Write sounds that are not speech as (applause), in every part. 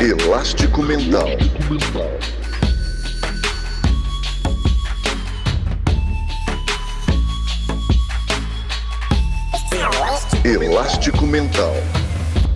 Elástico Mental. Elástico Mental.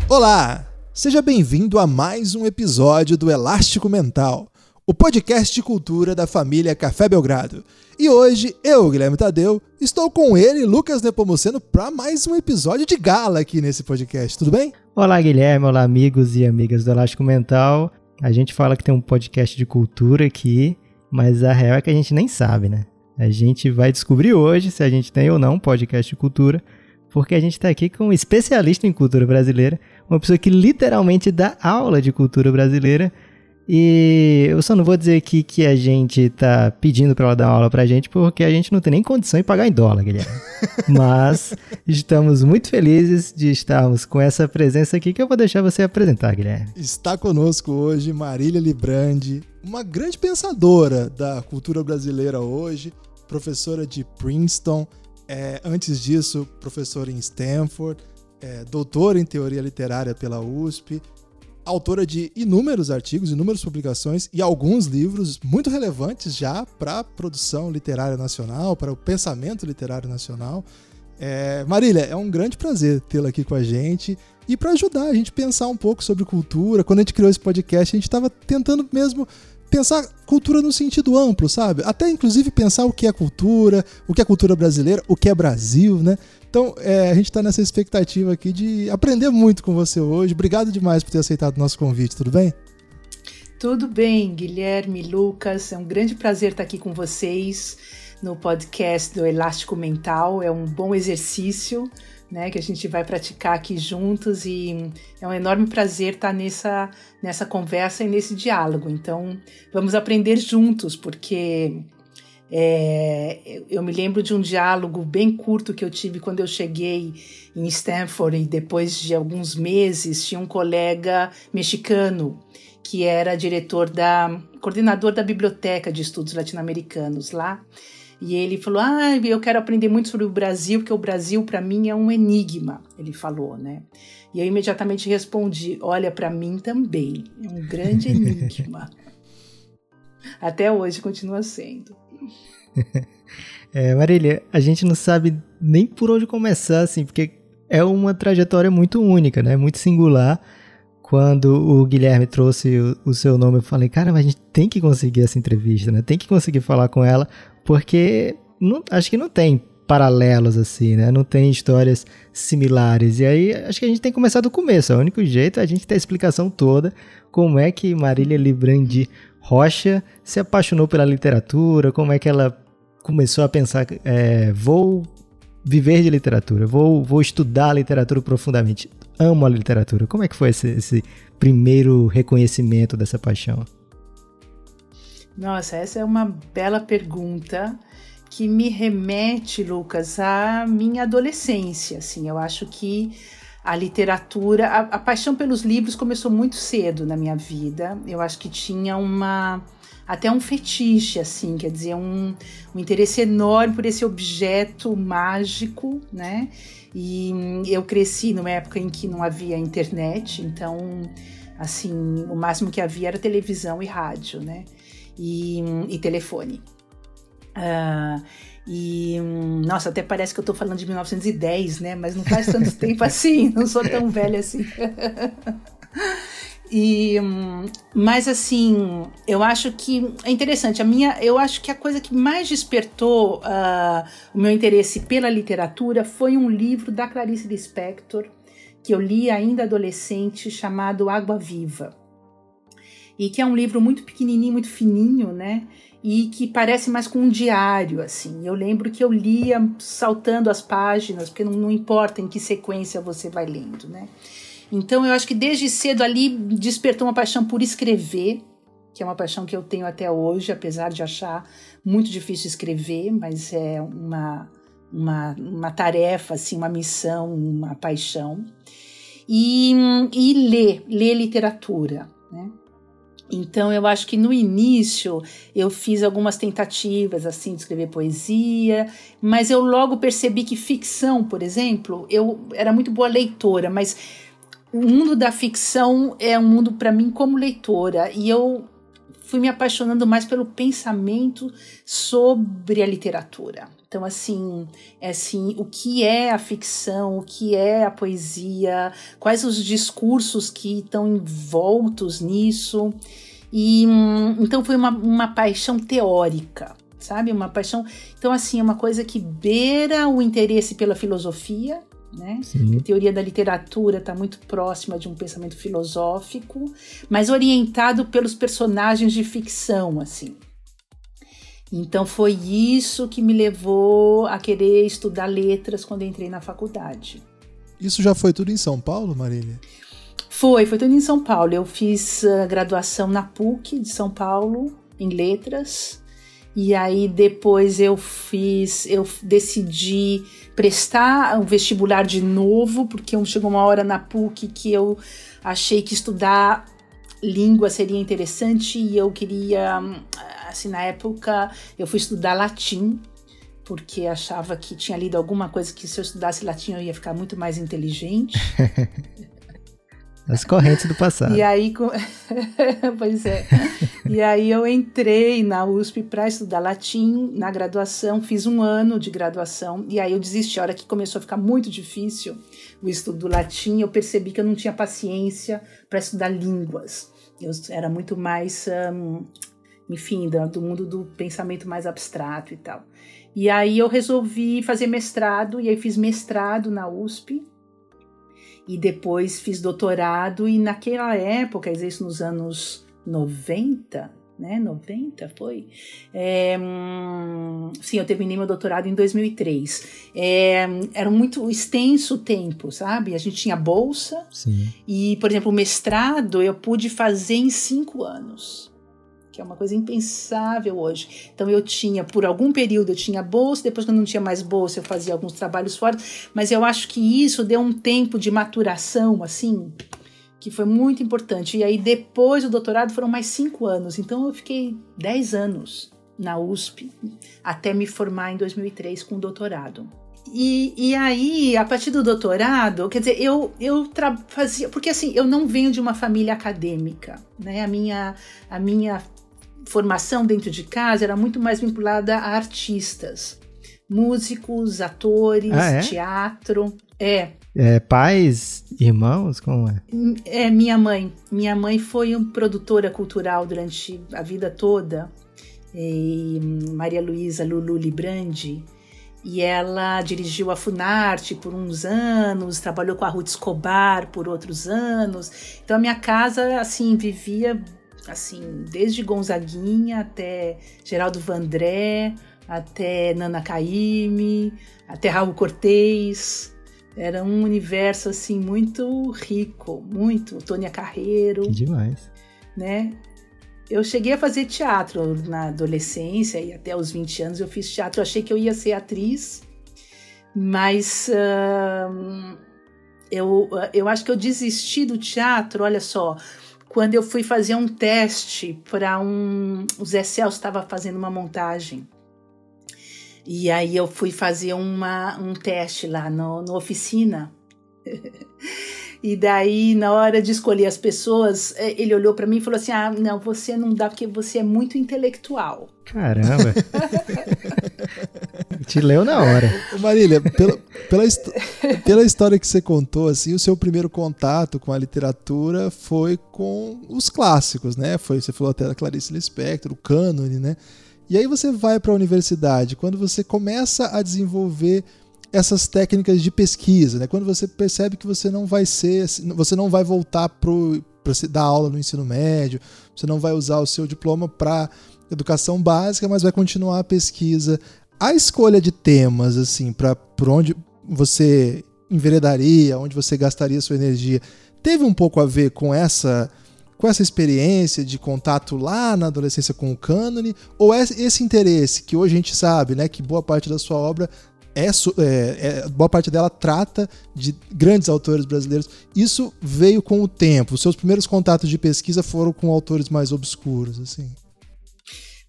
Olá! Seja bem-vindo a mais um episódio do Elástico Mental, o podcast de cultura da família Café Belgrado. E hoje, eu, Guilherme Tadeu, estou com ele, Lucas Nepomuceno, para mais um episódio de gala aqui nesse podcast. Tudo bem? Olá, Guilherme. Olá, amigos e amigas do Elástico Mental. A gente fala que tem um podcast de cultura aqui, mas a real é que a gente nem sabe, né? A gente vai descobrir hoje se a gente tem ou não um podcast de cultura, porque a gente está aqui com um especialista em cultura brasileira, uma pessoa que literalmente dá aula de cultura brasileira e eu só não vou dizer aqui que a gente tá pedindo para ela dar aula pra gente, porque a gente não tem nem condição de pagar em dólar, Guilherme. (laughs) Mas estamos muito felizes de estarmos com essa presença aqui que eu vou deixar você apresentar, Guilherme. Está conosco hoje Marília Librandi, uma grande pensadora da cultura brasileira hoje, professora de Princeton, é, antes disso, professora em Stanford, é, doutora em teoria literária pela USP, autora de inúmeros artigos, inúmeras publicações e alguns livros muito relevantes já para a produção literária nacional, para o pensamento literário nacional. É, Marília, é um grande prazer tê-la aqui com a gente e para ajudar a gente a pensar um pouco sobre cultura. Quando a gente criou esse podcast, a gente estava tentando mesmo pensar cultura no sentido amplo, sabe? Até inclusive pensar o que é cultura, o que é cultura brasileira, o que é Brasil, né? Então, é, a gente está nessa expectativa aqui de aprender muito com você hoje. Obrigado demais por ter aceitado o nosso convite, tudo bem? Tudo bem, Guilherme, Lucas. É um grande prazer estar aqui com vocês no podcast do Elástico Mental. É um bom exercício né, que a gente vai praticar aqui juntos e é um enorme prazer estar nessa, nessa conversa e nesse diálogo. Então, vamos aprender juntos, porque é, eu me lembro de um diálogo bem curto que eu tive quando eu cheguei em Stanford e depois de alguns meses tinha um colega mexicano que era diretor da coordenador da biblioteca de estudos latino-americanos lá. E ele falou: "Ah, eu quero aprender muito sobre o Brasil, porque o Brasil para mim é um enigma", ele falou, né? E eu imediatamente respondi: "Olha, para mim também, é um grande (laughs) enigma". Até hoje continua sendo. (laughs) é, Marília, a gente não sabe nem por onde começar, assim, porque é uma trajetória muito única, né? Muito singular. Quando o Guilherme trouxe o, o seu nome, eu falei, cara, mas a gente tem que conseguir essa entrevista, né? Tem que conseguir falar com ela, porque não, acho que não tem paralelos assim, né? Não tem histórias similares. E aí acho que a gente tem que começar do começo. O único jeito é a gente ter a explicação toda como é que Marília Librandi Rocha se apaixonou pela literatura, como é que ela começou a pensar, é, vou viver de literatura, vou, vou estudar literatura profundamente, amo a literatura. Como é que foi esse, esse primeiro reconhecimento dessa paixão? Nossa, essa é uma bela pergunta que me remete, Lucas, à minha adolescência. Assim, eu acho que a literatura, a, a, paixão pelos livros começou muito cedo na minha vida. Eu acho que tinha uma até um fetiche, assim, quer dizer, um, um interesse enorme por esse objeto mágico, né? E eu cresci numa época em que não havia internet, então, assim, o máximo que havia era televisão e rádio, né? E, e telefone. Uh, e, nossa, até parece que eu tô falando de 1910, né? Mas não faz tanto (laughs) tempo assim, não sou tão velha assim. (laughs) E, mas assim, eu acho que é interessante. A minha, eu acho que a coisa que mais despertou uh, o meu interesse pela literatura foi um livro da Clarice Lispector que eu li ainda adolescente chamado Água Viva e que é um livro muito pequenininho, muito fininho, né? e que parece mais com um diário, assim. Eu lembro que eu lia saltando as páginas, porque não, não, importa em que sequência você vai lendo, né? Então eu acho que desde cedo ali despertou uma paixão por escrever, que é uma paixão que eu tenho até hoje, apesar de achar muito difícil escrever, mas é uma, uma, uma tarefa, assim, uma missão, uma paixão. E, e ler, ler literatura, né? Então eu acho que no início eu fiz algumas tentativas assim de escrever poesia, mas eu logo percebi que ficção, por exemplo, eu era muito boa leitora, mas o mundo da ficção é um mundo para mim como leitora e eu fui me apaixonando mais pelo pensamento sobre a literatura. Então, assim, é assim, o que é a ficção, o que é a poesia, quais os discursos que estão envoltos nisso. E hum, então foi uma, uma paixão teórica, sabe? Uma paixão. Então, assim, é uma coisa que beira o interesse pela filosofia, né? A teoria da literatura está muito próxima de um pensamento filosófico, mas orientado pelos personagens de ficção, assim. Então foi isso que me levou a querer estudar letras quando entrei na faculdade. Isso já foi tudo em São Paulo, Marília? Foi, foi tudo em São Paulo. Eu fiz a graduação na PUC de São Paulo, em letras. E aí depois eu fiz, eu decidi prestar o vestibular de novo, porque chegou uma hora na PUC que eu achei que estudar língua seria interessante e eu queria, assim, na época eu fui estudar latim, porque achava que tinha lido alguma coisa que se eu estudasse latim eu ia ficar muito mais inteligente. (laughs) As correntes do passado. E aí, (laughs) pois é. E aí eu entrei na USP para estudar latim na graduação, fiz um ano de graduação e aí eu desisti. A hora que começou a ficar muito difícil o estudo do latim, eu percebi que eu não tinha paciência para estudar línguas. Eu era muito mais, um, enfim, do mundo do pensamento mais abstrato e tal. E aí eu resolvi fazer mestrado e aí fiz mestrado na USP e depois fiz doutorado e naquela época, isso nos anos 90, né, 90 foi? É, hum, sim, eu terminei meu doutorado em 2003. É, era muito extenso o tempo, sabe? A gente tinha bolsa sim. e, por exemplo, o mestrado eu pude fazer em cinco anos que é uma coisa impensável hoje. Então eu tinha, por algum período eu tinha bolsa, depois quando não tinha mais bolsa eu fazia alguns trabalhos fora, mas eu acho que isso deu um tempo de maturação, assim, que foi muito importante. E aí depois do doutorado foram mais cinco anos, então eu fiquei dez anos na USP até me formar em 2003 com o doutorado. E, e aí, a partir do doutorado, quer dizer, eu, eu fazia. Porque assim, eu não venho de uma família acadêmica, né? A minha, a minha formação dentro de casa era muito mais vinculada a artistas, músicos, atores, ah, é? teatro. É. é. Pais, irmãos, como é? É minha mãe. Minha mãe foi uma produtora cultural durante a vida toda. E Maria Luísa Lulu Librandi. E ela dirigiu a Funarte por uns anos, trabalhou com a Ruth Escobar por outros anos. Então a minha casa assim vivia assim, desde Gonzaguinha até Geraldo Vandré, até Nana Caymmi, até Raul Cortez. Era um universo assim muito rico, muito. Tônia Carreiro. Que demais. Né? Eu cheguei a fazer teatro na adolescência e até os 20 anos eu fiz teatro. Eu achei que eu ia ser atriz, mas uh, eu, eu acho que eu desisti do teatro, olha só, quando eu fui fazer um teste para um. O Zé Celso estava fazendo uma montagem. E aí eu fui fazer uma, um teste lá no, no oficina. (laughs) e daí, na hora de escolher as pessoas, é, ele olhou para mim e falou assim: Ah, não, você não dá porque você é muito intelectual. Caramba! (laughs) Te leu na hora. Marília, pela, pela, pela história que você contou, assim, o seu primeiro contato com a literatura foi com os clássicos, né? Foi, você falou até da Clarice Lispector, o cânone, né? E aí você vai para a universidade, quando você começa a desenvolver essas técnicas de pesquisa, né? Quando você percebe que você não vai ser, você não vai voltar para dar aula no ensino médio, você não vai usar o seu diploma para educação básica, mas vai continuar a pesquisa. A escolha de temas, assim, para por onde você enveredaria, onde você gastaria sua energia, teve um pouco a ver com essa com essa experiência de contato lá na adolescência com o cânone, ou é esse interesse que hoje a gente sabe, né, que boa parte da sua obra é, é, é, boa parte dela trata de grandes autores brasileiros. Isso veio com o tempo. Os seus primeiros contatos de pesquisa foram com autores mais obscuros, assim.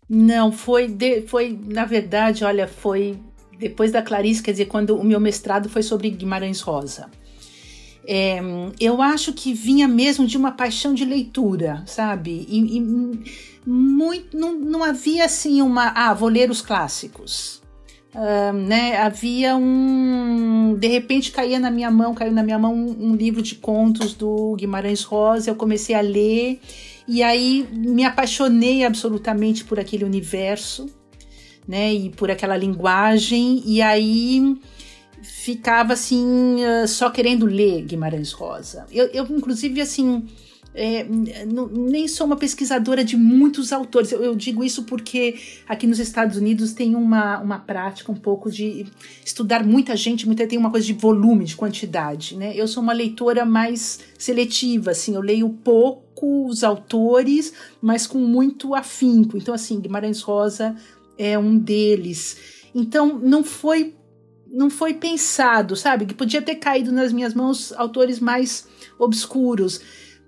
Não, foi, de, foi na verdade, olha, foi depois da Clarice, quer dizer, quando o meu mestrado foi sobre Guimarães Rosa. É, eu acho que vinha mesmo de uma paixão de leitura, sabe? E, e muito, não, não havia assim uma. Ah, vou ler os clássicos. Uh, né, havia um. De repente caía na minha mão, caiu na minha mão um, um, livro de contos do Guimarães Rosa. Eu comecei a ler e aí me apaixonei absolutamente por aquele universo, né, e por aquela linguagem. E aí ficava assim, uh, só querendo ler Guimarães Rosa. Eu, eu inclusive, assim é, nem sou uma pesquisadora de muitos autores. Eu, eu, digo isso porque aqui nos Estados Unidos tem uma, uma prática um pouco de estudar muita gente, muita, tem uma coisa de volume, de quantidade. Né? Eu sou uma leitora mais seletiva, assim, eu leio poucos autores, mas com muito afinco. Então, assim, Guimarães Rosa é um deles. Então, não foi não foi pensado, sabe? Que podia ter caído nas minhas mãos autores mais obscuros.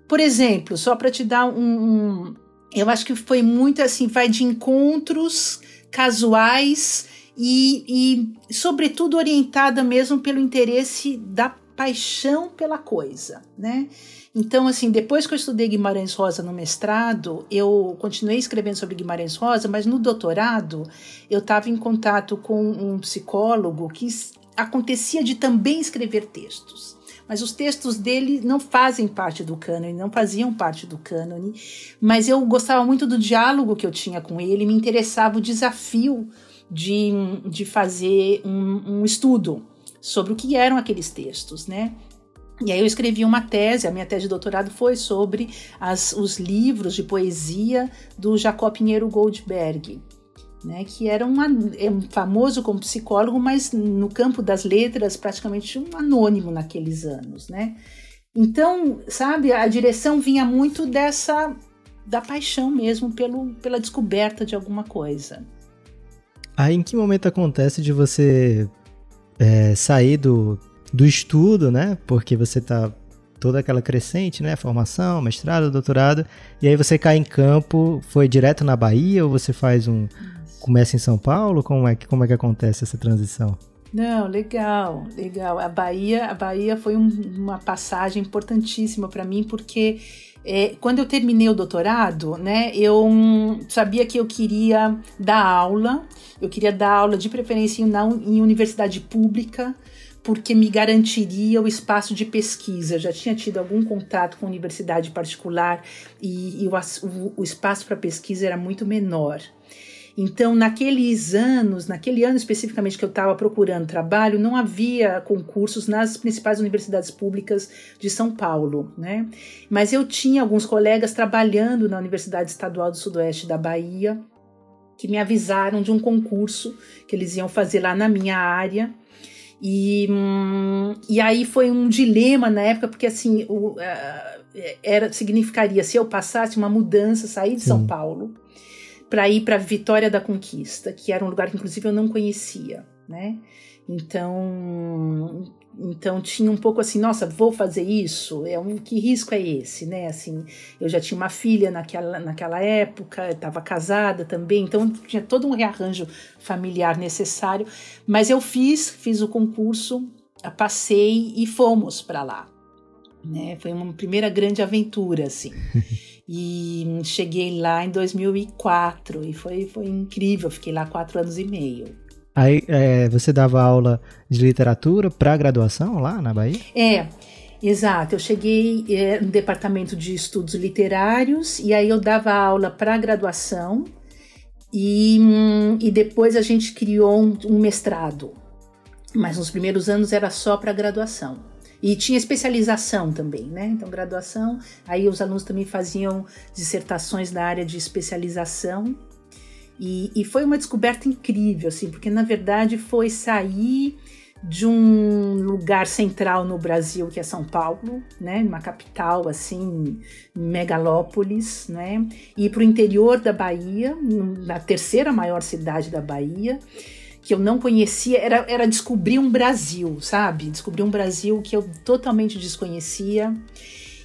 Por exemplo, só para te dar um, um, Eu acho que foi muito assim, vai de encontros casuais e, e, sobretudo, orientada mesmo pelo interesse da paixão pela coisa, né? Então, assim, depois que eu estudei Guimarães Rosa no mestrado, eu continuei escrevendo sobre Guimarães Rosa, mas no doutorado eu estava em contato com um psicólogo que acontecia de também escrever textos mas os textos dele não fazem parte do cânone, não faziam parte do cânone, mas eu gostava muito do diálogo que eu tinha com ele, me interessava o desafio de, de fazer um, um estudo sobre o que eram aqueles textos, né? E aí eu escrevi uma tese, a minha tese de doutorado foi sobre as, os livros de poesia do Jacob Pinheiro Goldberg né, que era um, é um famoso como psicólogo, mas no campo das letras praticamente um anônimo naqueles anos, né? Então, sabe, a direção vinha muito dessa da paixão mesmo pelo, pela descoberta de alguma coisa. Aí, em que momento acontece de você é, sair do, do estudo, né? Porque você tá toda aquela crescente, né? Formação, mestrado, doutorado, e aí você cai em campo, foi direto na Bahia ou você faz um, começa em São Paulo? Como é que, como é que acontece essa transição? Não, legal, legal. A Bahia, a Bahia foi um, uma passagem importantíssima para mim porque é, quando eu terminei o doutorado, né, eu um, sabia que eu queria dar aula. Eu queria dar aula de preferência na, em universidade pública porque me garantiria o espaço de pesquisa. Eu já tinha tido algum contato com universidade particular e, e o, o, o espaço para pesquisa era muito menor. Então, naqueles anos, naquele ano especificamente que eu estava procurando trabalho, não havia concursos nas principais universidades públicas de São Paulo, né? Mas eu tinha alguns colegas trabalhando na Universidade Estadual do Sudoeste da Bahia que me avisaram de um concurso que eles iam fazer lá na minha área. E, hum, e aí foi um dilema na época, porque assim, o, era, significaria, se eu passasse uma mudança, sair de Sim. São Paulo para ir para Vitória da Conquista, que era um lugar que inclusive eu não conhecia, né? Então, então tinha um pouco assim, nossa, vou fazer isso? É um que risco é esse, né? Assim, eu já tinha uma filha naquela, naquela época, estava casada também, então tinha todo um rearranjo familiar necessário, mas eu fiz, fiz o concurso, passei e fomos para lá. Né? Foi uma primeira grande aventura, assim. (laughs) E cheguei lá em 2004 e foi, foi incrível, fiquei lá quatro anos e meio. Aí é, você dava aula de literatura para graduação lá na Bahia? É, exato. Eu cheguei é, no departamento de estudos literários e aí eu dava aula para graduação e, hum, e depois a gente criou um, um mestrado. Mas nos primeiros anos era só para graduação. E tinha especialização também, né? Então, graduação, aí os alunos também faziam dissertações da área de especialização. E, e foi uma descoberta incrível, assim, porque na verdade foi sair de um lugar central no Brasil, que é São Paulo, né, uma capital assim, megalópolis, né, e para o interior da Bahia, na terceira maior cidade da Bahia, que eu não conhecia, era, era descobrir um Brasil, sabe? Descobrir um Brasil que eu totalmente desconhecia.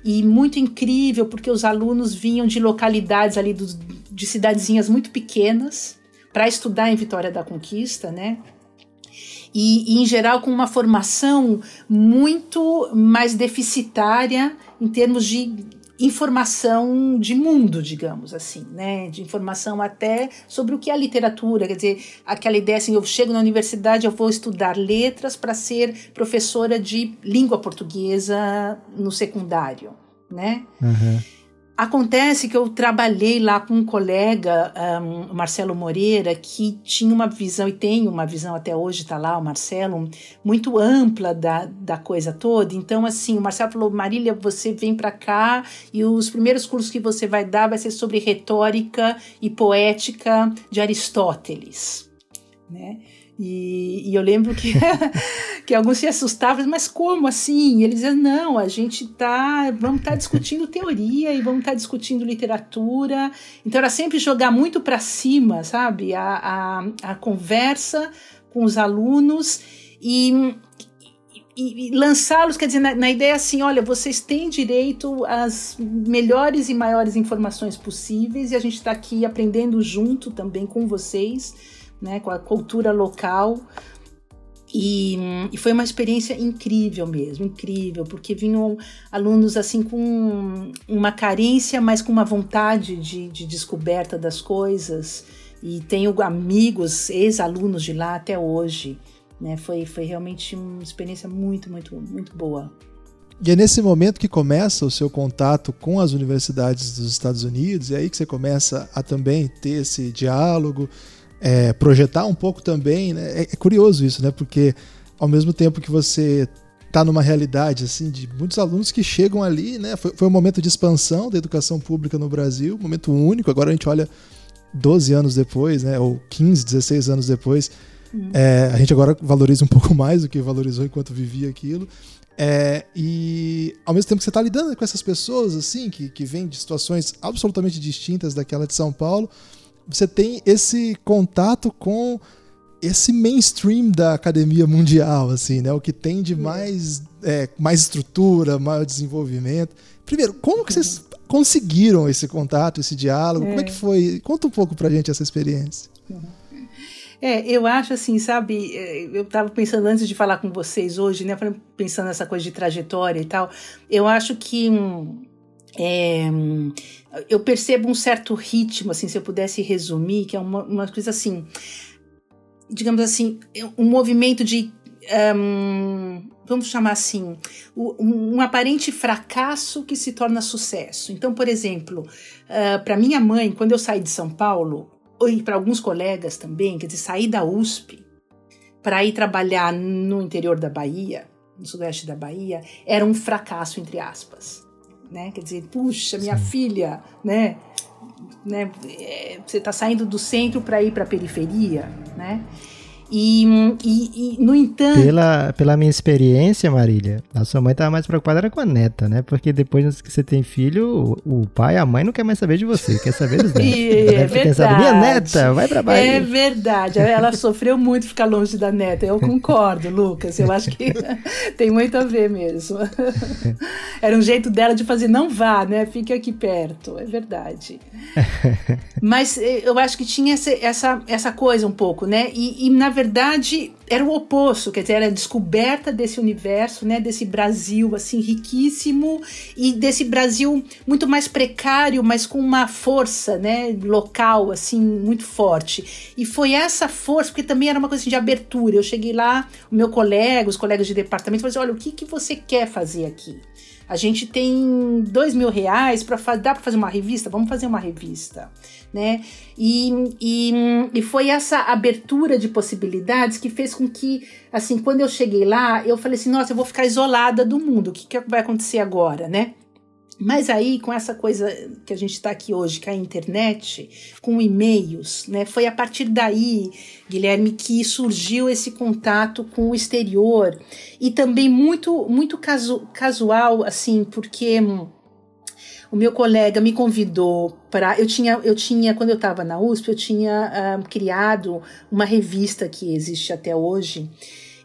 E muito incrível, porque os alunos vinham de localidades ali, de cidadezinhas muito pequenas, para estudar em Vitória da Conquista, né? E, e, em geral, com uma formação muito mais deficitária em termos de informação de mundo, digamos assim, né? De informação até sobre o que é literatura, quer dizer, aquela ideia assim, eu chego na universidade, eu vou estudar letras para ser professora de língua portuguesa no secundário, né? Uhum. Acontece que eu trabalhei lá com um colega, um, Marcelo Moreira, que tinha uma visão, e tem uma visão até hoje, está lá o Marcelo, muito ampla da, da coisa toda. Então, assim, o Marcelo falou: Marília, você vem para cá e os primeiros cursos que você vai dar vai ser sobre retórica e poética de Aristóteles. Né? E, e, eu lembro que, (laughs) que alguns se assustavam, mas como assim? E eles diziam, não, a gente tá, vamos estar tá discutindo teoria e vamos estar tá discutindo literatura. Então era sempre jogar muito para cima, sabe? A, a, a conversa com os alunos e, e, e lançá-los, quer dizer, na, na, ideia assim, olha, vocês têm direito às melhores e maiores informações possíveis e a gente está aqui aprendendo junto também com vocês né, com a cultura local. E, e, foi uma experiência incrível mesmo, incrível, porque vinham alunos assim com uma carência, mas com uma vontade de, de descoberta das coisas. E tenho amigos, ex-alunos de lá até hoje. Né? Foi, foi realmente uma experiência muito, muito, muito boa. E é nesse momento que começa o seu contato com as universidades dos Estados Unidos, é aí que você começa a também ter esse diálogo, é, projetar um pouco também, né? É, é, curioso isso, né? Porque ao mesmo tempo que você está numa realidade assim de muitos alunos que chegam ali, né? Foi, foi um momento de expansão da educação pública no Brasil, um momento único. Agora a gente olha 12 anos depois, né? Ou 15, 16 anos depois. Uhum. É, a gente agora valoriza um pouco (laughs) mais do que valorizou enquanto vivia aquilo. É, e ao mesmo tempo que você está lidando com essas pessoas assim que, que vêm de situações absolutamente distintas daquela de São Paulo, você tem esse contato com esse mainstream da academia mundial, assim, né? O que tem de mais, é, mais estrutura, maior desenvolvimento. Primeiro, como que vocês conseguiram esse contato, esse diálogo? É. Como é que foi? Conta um pouco pra gente essa experiência. É, eu acho assim, sabe? É, eu estava pensando antes de falar com vocês hoje, né? Pensando nessa coisa de trajetória e tal. Eu acho que hum, é, eu percebo um certo ritmo, assim, se eu pudesse resumir, que é uma, uma coisa assim, digamos assim, um movimento de. Um, vamos chamar assim, um, um, aparente fracasso que se torna sucesso. Então, por exemplo, uh, para minha mãe, quando eu saí de São Paulo, e para alguns colegas também, quer dizer, sair da USP para ir trabalhar no interior da Bahia, no sudeste da Bahia, era um fracasso, entre aspas né? Quer dizer, puxa, minha Sim. filha, né? né? É, você está saindo do centro para ir para a periferia, né? E, e, e, no entanto. Pela, pela minha experiência, Marília, a sua mãe estava mais preocupada era com a neta, né? Porque depois que você tem filho, o, o pai, a mãe não quer mais saber de você, quer saber dos (laughs) netos. é verdade. Pensado, minha neta, vai pra Bahia. É verdade. Ela sofreu muito ficar longe da neta. Eu concordo, (laughs) Lucas. Eu acho que (laughs) tem muito a ver mesmo. Era um jeito dela de fazer, não vá, né? Fique aqui perto. É verdade. Mas eh, eu acho que tinha essa, essa, essa coisa um pouco, né? E, e na verdade, verdade, era o oposto, quer dizer, era a descoberta desse universo, né, desse Brasil assim riquíssimo e desse Brasil muito mais precário, mas com uma força, né, local assim muito forte. E foi essa força, porque também era uma coisa assim, de abertura. Eu cheguei lá, o meu colega, os colegas de departamento, falaram assim, olha, o que que você quer fazer aqui? A gente tem dois mil reais para dá para fazer uma revista? Vamos fazer uma revista, né? E, e, e foi essa abertura de possibilidades que fez com que, assim, quando eu cheguei lá, eu falei assim, nossa, eu vou ficar isolada do mundo. O que, que vai acontecer agora, né? Mas aí, com essa coisa que a gente está aqui hoje, que é a internet, com e-mails, né? Foi a partir daí, Guilherme, que surgiu esse contato com o exterior. E também muito, muito casu casual, assim, porque hum, o meu colega me convidou para. Eu tinha, eu tinha, quando eu estava na USP, eu tinha uh, criado uma revista que existe até hoje,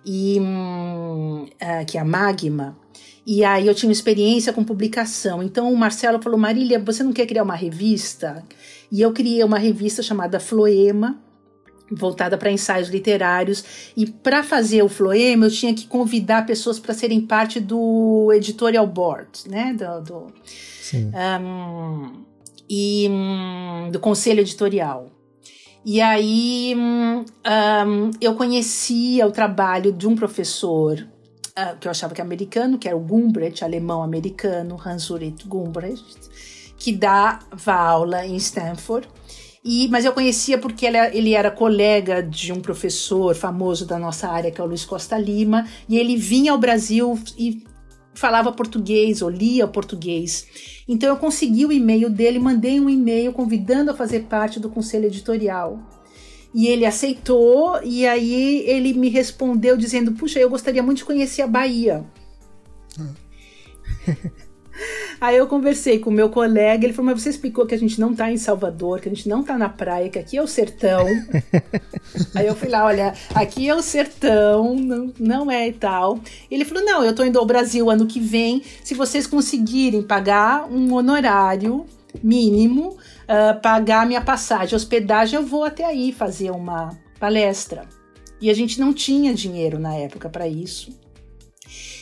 e, uh, que é a Magma e aí eu tinha experiência com publicação. Então o Marcelo falou: Marília, você não quer criar uma revista? E eu criei uma revista chamada Floema, voltada para ensaios literários. E para fazer o Floema, eu tinha que convidar pessoas para serem parte do editorial board, né? Do, do Sim. um, e um, do conselho editorial. E aí um, eu conhecia o trabalho de um professor uh, que eu achava que era americano, que era o Gumbrecht, alemão-americano, Hans-Ulrich Gumbrecht, que dava aula em Stanford. E, mas eu conhecia porque ele, ele, era colega de um professor famoso da nossa área, que é o Luiz Costa Lima, e ele vinha ao Brasil e falava português ou lia português. Então eu consegui o e-mail dele, mandei um e-mail convidando a fazer parte do conselho editorial. E ele aceitou, e aí ele me respondeu dizendo: Puxa, eu gostaria muito de conhecer a Bahia. Hum. (laughs) Aí eu conversei com o meu colega, ele falou: Mas você explicou que a gente não tá em Salvador, que a gente não tá na praia, que aqui é o sertão. (laughs) Aí eu fui lá: Olha, aqui é o sertão, não, não é e tal. Ele falou: Não, eu tô indo ao Brasil ano que vem. Se vocês conseguirem pagar um honorário mínimo, uh, pagar minha passagem, hospedagem, eu vou até aí fazer uma palestra. E a gente não tinha dinheiro na época para isso.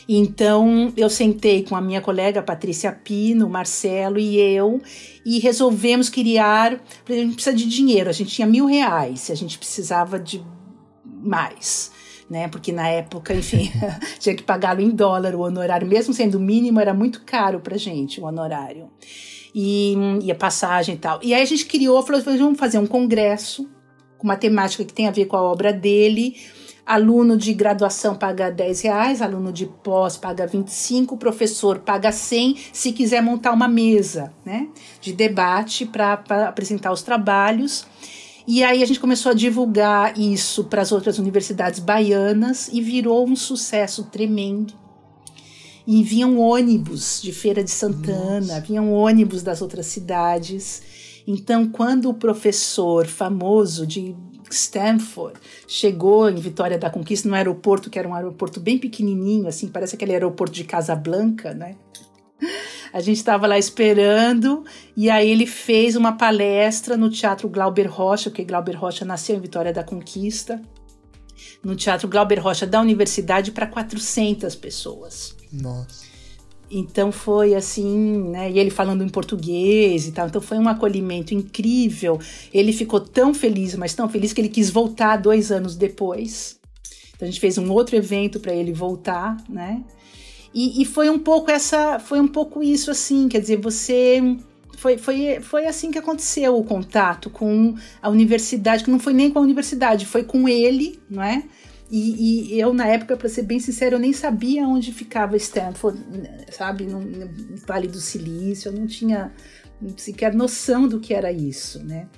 Então eu sentei com a minha colega Patrícia Pino, Marcelo e eu e resolvemos criar. A gente precisa de dinheiro, a gente tinha mil reais, a gente precisava de mais. Né? Porque na época, enfim, (laughs) tinha que pagá-lo em dólar o honorário, mesmo sendo mínimo, era muito caro pra gente o honorário. E, e a passagem e tal. E aí a gente criou, falou, vamos fazer um congresso com uma temática que tem a ver com a obra dele Aluno de graduação paga 10 reais, aluno de pós paga 25, professor paga 100 se quiser montar uma mesa né, de debate para apresentar os trabalhos. E aí a gente começou a divulgar isso para as outras universidades baianas e virou um sucesso tremendo. E vinham ônibus de Feira de Santana, Nossa. vinham ônibus das outras cidades. Então, quando o professor famoso de Stanford chegou em Vitória da Conquista, no aeroporto, que era um aeroporto bem pequenininho, assim, parece aquele aeroporto de Casablanca, né? A gente estava lá esperando e aí ele fez uma palestra no Teatro Glauber Rocha, porque Glauber Rocha nasceu em Vitória da Conquista, no Teatro Glauber Rocha da Universidade para 400 pessoas. Nossa. Então foi assim, né? E ele falando em português e tal. Então foi um acolhimento incrível. Ele ficou tão feliz, mas tão feliz que ele quis voltar dois anos depois. Então a gente fez um outro evento para ele voltar, né? E, e, foi um pouco essa, foi um pouco isso assim, quer dizer, você foi, foi, foi assim que aconteceu o contato com a universidade, que não foi nem com a universidade, foi com ele, não é? E, e, eu, na época, para ser bem sincero, eu nem sabia onde ficava Stanford, sabe? No, no, Vale do Silício, eu não tinha sequer noção do que era isso, né?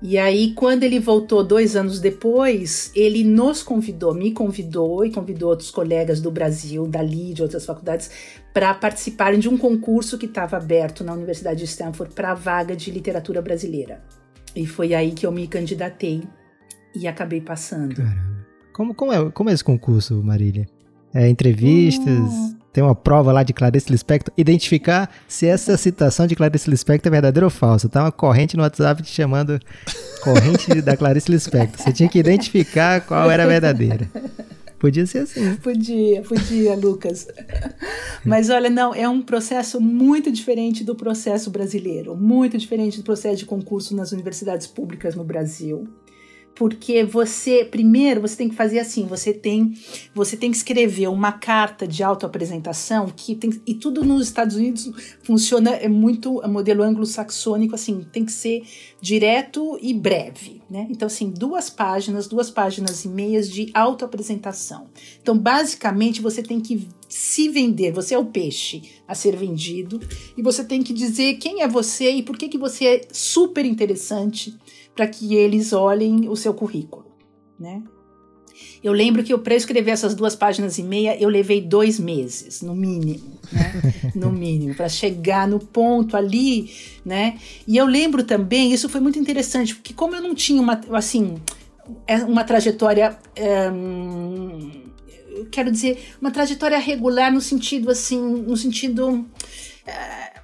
E aí, quando ele voltou dois anos depois, ele nos convidou, me convidou e convidou outros colegas do Brasil, dali, de outras faculdades, para participarem de um concurso que estava aberto na Universidade de Stanford para a vaga de literatura brasileira. E foi aí que eu me candidatei e acabei passando. Caramba. Como, como, é, como é esse concurso, Marília? É entrevistas? Hum. Tem uma prova lá de Clarice Lispector. Identificar se essa citação de Clarice Lispector é verdadeira ou falsa. Tá uma corrente no WhatsApp te chamando corrente da Clarice Lispector. Você tinha que identificar qual era a verdadeira. Podia ser assim. Podia, podia, Lucas. Mas olha, não, é um processo muito diferente do processo brasileiro, muito diferente do processo de concurso nas universidades públicas no Brasil porque você primeiro você tem que fazer assim, você tem você tem que escrever uma carta de autoapresentação que tem e tudo nos Estados Unidos funciona é muito é modelo anglo-saxônico assim, tem que ser direto e breve, né? Então assim, duas páginas, duas páginas e meias de autoapresentação. Então, basicamente você tem que se vender, você é o peixe a ser vendido e você tem que dizer quem é você e por que que você é super interessante para que eles olhem o seu currículo, né? Eu lembro que eu para escrever essas duas páginas e meia eu levei dois meses, no mínimo, né? (laughs) no mínimo, para chegar no ponto ali, né? E eu lembro também, isso foi muito interessante, porque como eu não tinha uma, assim, é uma trajetória, é, eu quero dizer, uma trajetória regular no sentido assim, no sentido é,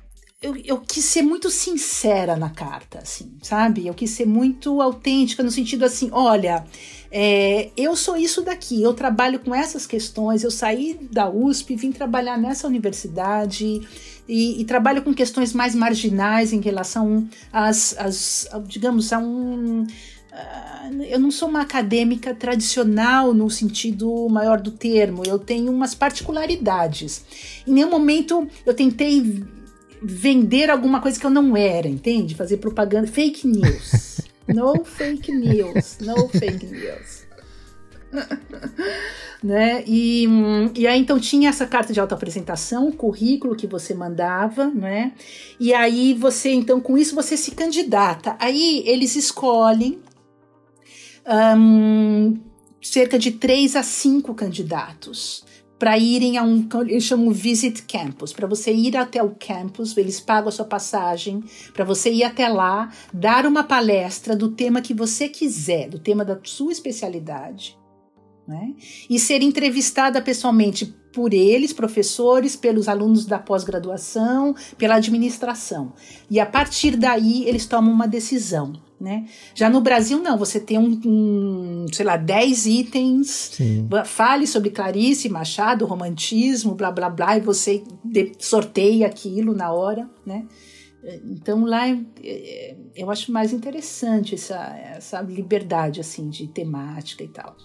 eu, eu, quis ser muito sincera na carta, assim, sabe? Eu quis ser muito autêntica no sentido assim, olha, é, eu sou isso daqui, eu trabalho com essas questões, eu saí da USP, vim trabalhar nessa universidade e, e trabalho com questões mais marginais em relação às, às digamos, a um ah, eu não sou uma acadêmica tradicional no sentido maior do termo, eu tenho umas particularidades. Em nenhum momento eu tentei vender alguma coisa que eu não era, entende? Fazer propaganda, fake news. (laughs) No fake news, no fake news. (laughs) né? E, e aí então tinha essa carta de autoapresentação, o currículo que você mandava, né? E aí você então com isso você se candidata. Aí eles escolhem um, cerca de três a cinco candidatos para irem a um, eles chamam Visit Campus, para você ir até o campus, eles pagam a sua passagem, para você ir até lá, dar uma palestra do tema que você quiser, do tema da sua especialidade, né? E ser entrevistada pessoalmente por eles, professores, pelos alunos da pós-graduação, pela administração. E a partir daí eles tomam uma decisão. Né? Já no Brasil, não, você tem um, um sei lá, 10 itens, Sim. fale sobre Clarice Machado, romantismo, blá blá blá, e você sorteia aquilo na hora, né? Então lá é, é, eu acho mais interessante essa, essa liberdade assim de temática e tal.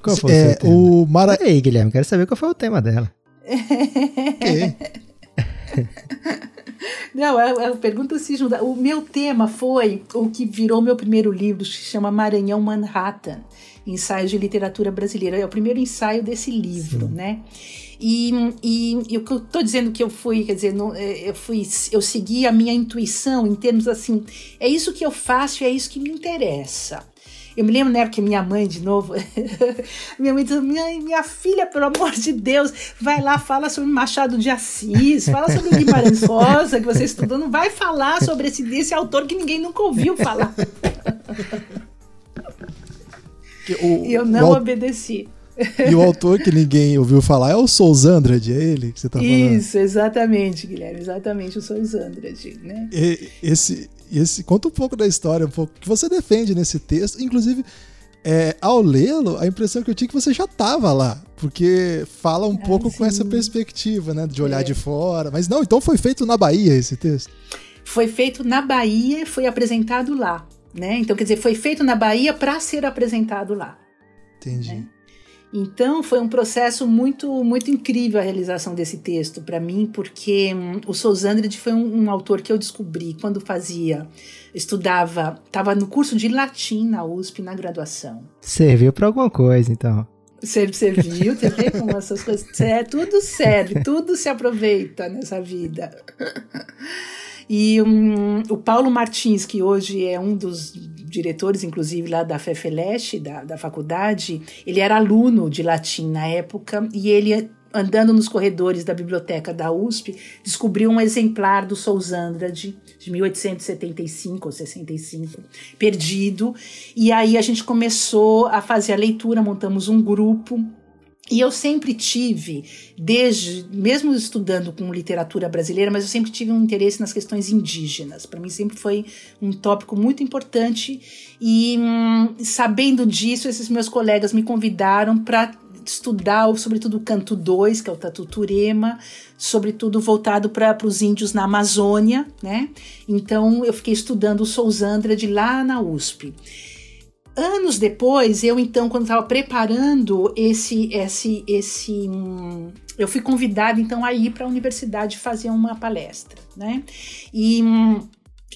Qual foi é, o, tema? o Mara... Ei, Guilherme, quero saber qual foi o tema dela. (laughs) (laughs) Não, a, a pergunta se junta. O meu tema foi o que virou meu primeiro livro, que se chama Maranhão Manhattan, Ensaios de Literatura Brasileira. É o primeiro ensaio desse livro, Sim. né? E, e, e, o que eu estou dizendo que eu fui, quer dizer, não, é, eu fui, eu segui a minha intuição em termos assim, é isso que eu faço e é isso que me interessa. Eu me lembro na época que minha mãe, de novo, (laughs) minha mãe disse: minha, minha filha, pelo amor de Deus, vai lá, fala sobre Machado de Assis, fala sobre o Guimarães Rosa, que você estudou, não vai falar sobre esse, esse autor que ninguém nunca ouviu falar. O, eu não o, obedeci. E o autor que ninguém ouviu falar é o Sousandrade, é ele que você está falando? Isso, exatamente, Guilherme, exatamente o Sousandrade, né? E, esse, esse, conta um pouco da história, um pouco que você defende nesse texto. Inclusive, é, ao lê-lo, a impressão que eu tinha é que você já estava lá, porque fala um ah, pouco sim. com essa perspectiva, né, de olhar é. de fora. Mas não, então foi feito na Bahia esse texto? Foi feito na Bahia e foi apresentado lá, né? Então, quer dizer, foi feito na Bahia para ser apresentado lá. Entendi. Né? Então foi um processo muito muito incrível a realização desse texto para mim, porque hum, o Sousandred foi um, um, autor que eu descobri quando fazia, estudava, estava no curso de latim na USP na graduação. Serviu para alguma coisa, então. Serviu, (laughs) tem como essas coisas. É, tudo serve, tudo se aproveita nessa vida. E um, o Paulo Martins, que hoje é um dos diretores, inclusive lá da FEFELESH, da, da faculdade, ele era aluno de latim na época e ele andando nos corredores da biblioteca da USP, descobriu um exemplar do Sousandrade de 1875 ou 65, perdido. E aí a gente começou a fazer a leitura, montamos um grupo e eu sempre tive, desde, mesmo estudando com literatura brasileira, mas eu sempre tive um interesse nas questões indígenas. Para mim sempre foi um tópico muito importante. E hum, sabendo disso, esses meus colegas me convidaram para estudar, sobretudo o canto 2, que é o Tatuturema, sobretudo voltado para os índios na Amazônia, né? Então eu fiquei estudando o Sousandra de lá na USP. Anos depois, eu então, quando estava preparando esse, esse, esse, hum, eu fui convidada então a ir para a universidade fazer uma palestra, né? E hum,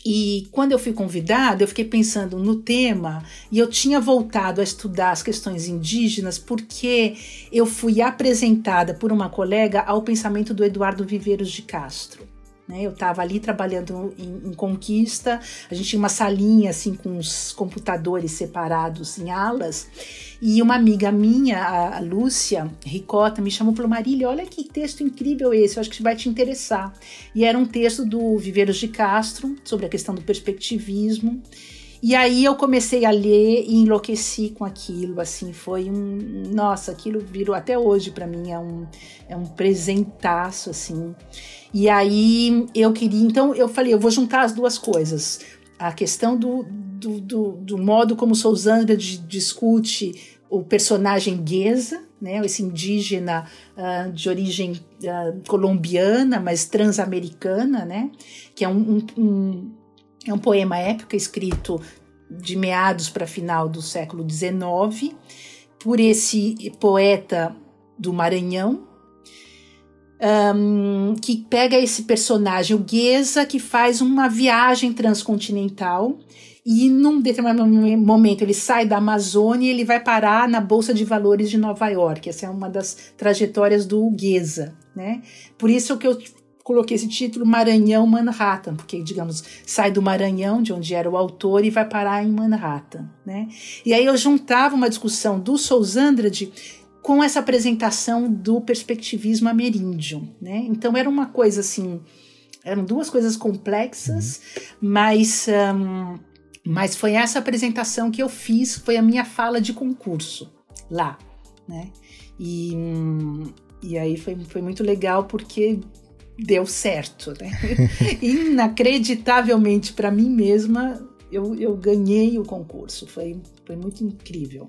e quando eu fui convidada, eu fiquei pensando no tema e eu tinha voltado a estudar as questões indígenas porque eu fui apresentada por uma colega ao pensamento do Eduardo Viveiros de Castro. Né? Eu estava ali trabalhando em, em, Conquista, a gente tinha uma salinha assim com os computadores separados em alas, e uma amiga minha, a, a Lúcia Ricota, me chamou falou: Marília, olha que texto incrível esse, eu acho que vai te interessar. E era um texto do Viveiros de Castro sobre a questão do perspectivismo. E aí eu comecei a ler e enlouqueci com aquilo, assim, foi um, nossa, aquilo virou até hoje para mim é um é um presentaço assim. E aí eu queria, então eu falei, eu vou juntar as duas coisas. A questão do, do, do, do modo como Sousandra discute o personagem Geza, né, esse indígena uh, de origem uh, colombiana, mas transamericana, né, que é um, um, um, é um poema épico escrito de meados para final do século XIX por esse poeta do Maranhão, um, que pega esse personagem, o Geza, que faz uma viagem transcontinental e num determinado momento ele sai da Amazônia e ele vai parar na Bolsa de Valores de Nova York. Essa é uma das trajetórias do Geza, né? Por isso que eu coloquei esse título Maranhão Manhattan, porque digamos, sai do Maranhão, de onde era o autor e vai parar em Manhattan, né? E aí eu juntava uma discussão do Sousandrade com essa apresentação do perspectivismo ameríndio, né? Então era uma coisa assim, eram duas coisas complexas, uhum. mas um, mas foi essa apresentação que eu fiz, foi a minha fala de concurso lá, né? E, e aí foi, foi muito legal porque deu certo, né? (laughs) Inacreditavelmente para mim mesma, eu, eu ganhei o concurso. Foi, foi muito incrível.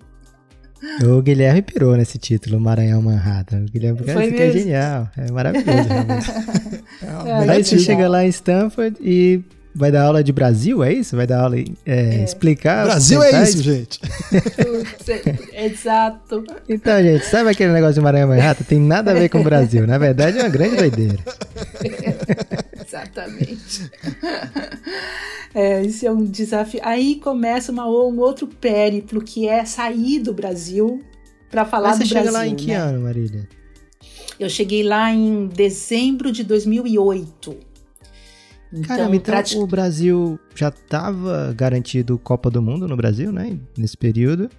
O Guilherme pirou nesse título, Maranhão Manhattan. O Guilherme Foi isso é genial, é maravilhoso. (laughs) é, Aí você chega lá em Stanford e vai dar aula de Brasil, é isso? Vai dar aula, é, é. explicar. Brasil é isso, gente. Exato. Então, gente, sabe aquele negócio de Maranhão Manhattan? Tem nada a ver com o Brasil. Na verdade, é uma grande doideira. (laughs) Exatamente. É, esse é um desafio. Aí começa uma, um outro périplo que é sair do Brasil para falar Mas do você Brasil. chega lá em que né? ano, Marília? Eu cheguei lá em dezembro de 2008. Então, Caramba, então pratic... o Brasil já estava garantido Copa do Mundo no Brasil, né? Nesse período.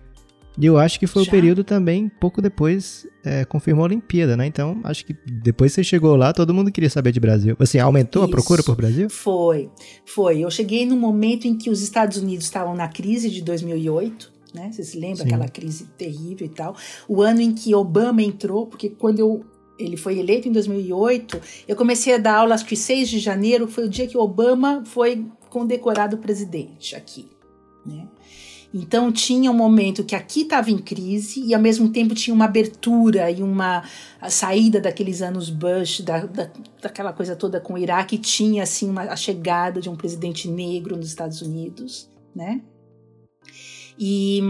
E eu acho que foi Já? o período também, pouco depois, é, confirmou a Olimpíada, né? Então, acho que depois você chegou lá, todo mundo queria saber de Brasil. Assim, aumentou Isso. a procura por Brasil? Foi, foi. Eu cheguei no momento em que os Estados Unidos estavam na crise de 2008, né? Você se lembra aquela crise terrível e tal. O ano em que Obama entrou, porque quando eu ele foi eleito em 2008, eu comecei a dar aula, acho que 6 de janeiro foi o dia que Obama foi condecorado presidente aqui, né? Então tinha um momento que aqui estava em crise e ao mesmo tempo tinha uma abertura e uma saída daqueles anos Bush, da, da, daquela coisa toda com o Iraque, tinha assim uma, a chegada de um presidente negro nos Estados Unidos, né? E,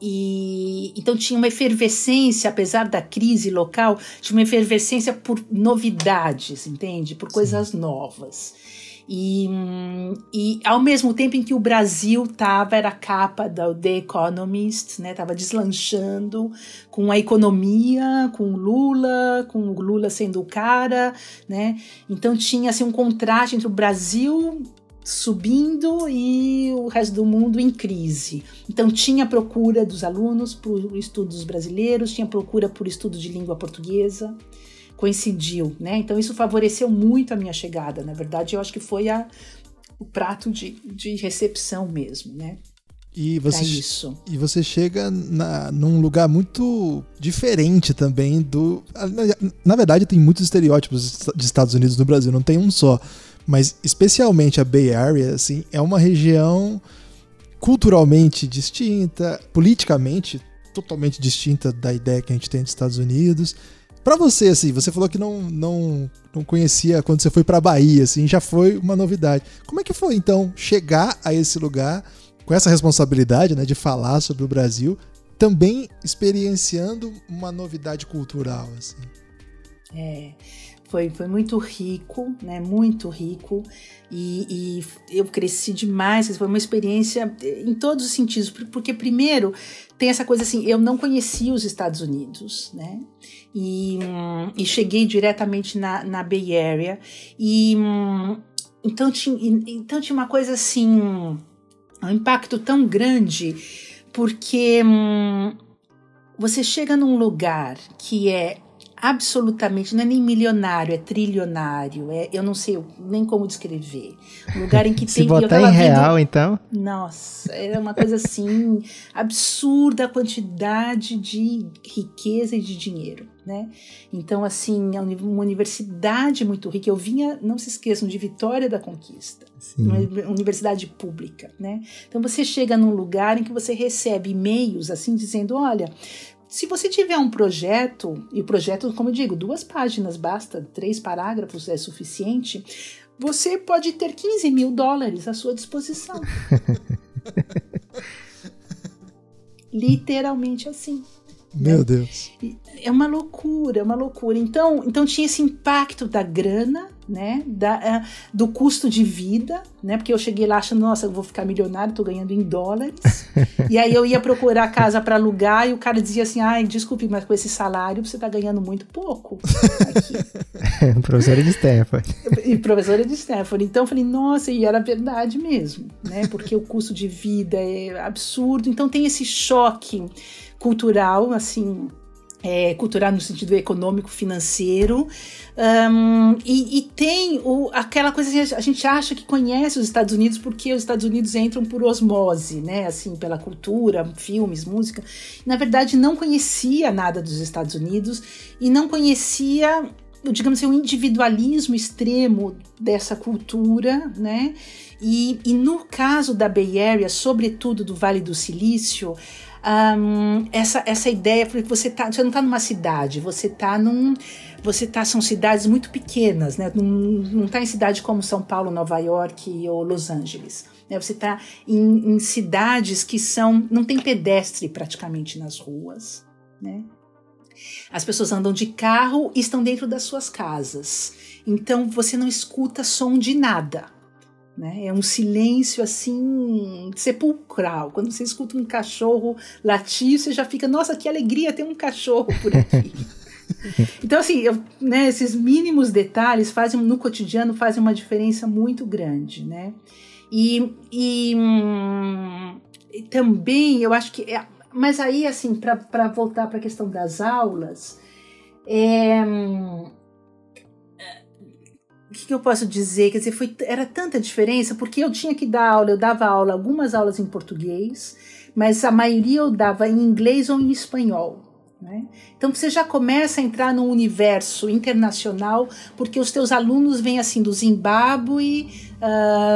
e então tinha uma efervescência, apesar da crise local, tinha uma efervescência por novidades, entende? Por coisas Sim. novas. E, e ao mesmo tempo em que o Brasil estava, era a capa do The Economist, né? Tava deslanchando com a economia, com Lula, com o Lula sendo o cara, né? Então tinha assim, um contraste entre o Brasil subindo e o resto do mundo em crise. Então tinha procura dos alunos por estudos brasileiros, tinha procura por estudo de língua portuguesa coincidiu, né? Então isso favoreceu muito a minha chegada. Na verdade, eu acho que foi a, o prato de, de recepção mesmo, né? E você, isso. e você chega na, num lugar muito diferente também do. Na, na verdade, tem muitos estereótipos de Estados Unidos no Brasil, não tem um só. Mas especialmente a Bay Area, assim, é uma região culturalmente distinta, politicamente totalmente distinta da ideia que a gente tem dos Estados Unidos. Para você, assim, você falou que não, não, não conhecia quando você foi para Bahia, assim, já foi uma novidade. Como é que foi, então, chegar a esse lugar com essa responsabilidade, né, de falar sobre o Brasil, também experienciando uma novidade cultural, assim? É, foi, foi muito rico, né? Muito rico. E, e, eu cresci demais. Foi uma experiência em todos os sentidos. Porque, primeiro, tem essa coisa assim: eu não conhecia os Estados Unidos, né? E, e cheguei diretamente na, na Bay Area. E então tinha, então tinha uma coisa assim: um impacto tão grande, porque hum, você chega num lugar que é absolutamente, não é nem milionário, é trilionário, é, eu não sei nem como descrever. Um lugar em que (laughs) Se tem... eu botar em vendo- real, então. Nossa, era uma coisa assim, (laughs) absurda a quantidade de riqueza e de dinheiro, né? Então, assim, é uma universidade muito rica. Eu vinha, não se esqueçam, de Vitória da Conquista Sim. uma universidade pública, né? Então você chega num lugar em que você recebe e-mails assim dizendo, olha, se você tiver um projeto e o projeto, como eu digo, duas páginas basta, três parágrafos é suficiente, você pode ter 15 mil dólares à sua disposição. (laughs) Literalmente assim. Meu Deus. É uma loucura, é uma loucura. Então, então tinha esse impacto da grana, né? Da, ah, do custo de vida, né? Porque eu cheguei lá achando, nossa, eu vou ficar milionário, tô ganhando em dólares. (laughs) e aí eu ia procurar casa para alugar e o cara dizia assim: ai, desculpe, mas com esse salário você tá ganhando muito pouco. (laughs) Aqui. Professora de Stanford. e professora de Stanford. Então eu falei, nossa, e era verdade mesmo, né? Porque o custo de vida é absurdo. Então tem esse choque cultural, assim, é, cultural no sentido econômico, financeiro, um, e, e, tem o, aquela coisa que a gente acha que conhece os Estados Unidos porque os Estados Unidos entram por osmose, né, assim, pela cultura, filmes, música. Na verdade, não conhecia nada dos Estados Unidos e não conhecia digamos assim, o individualismo extremo dessa cultura, né? E, e no caso da Bay Area, sobretudo do Vale do Silício, um, essa, essa ideia, porque você, tá, você não está numa cidade, você está num. Você tá, são cidades muito pequenas, né? Não, não tá em cidade como São Paulo, Nova York ou Los Angeles. Né? Você está em, em cidades que são. não tem pedestre praticamente nas ruas, né? As pessoas andam de carro e estão dentro das suas casas. Então você não escuta som de nada. Né? É um silêncio assim sepulcral. Quando você escuta um cachorro latir, você já fica, nossa, que alegria ter um cachorro por aqui. (laughs) então, assim, eu, né, esses mínimos detalhes fazem no cotidiano fazem uma diferença muito grande. Né? E, e, hum, e também eu acho que. É, mas aí, assim, para voltar para a questão das aulas, é, o que, que, eu posso dizer? Quer dizer, foi, era tanta diferença, porque eu tinha que dar aula, eu dava aula, algumas aulas em português, mas a maioria eu dava em inglês ou em espanhol. Né? Então você já começa a entrar num universo internacional, porque os teus alunos vêm assim do Zimbábue,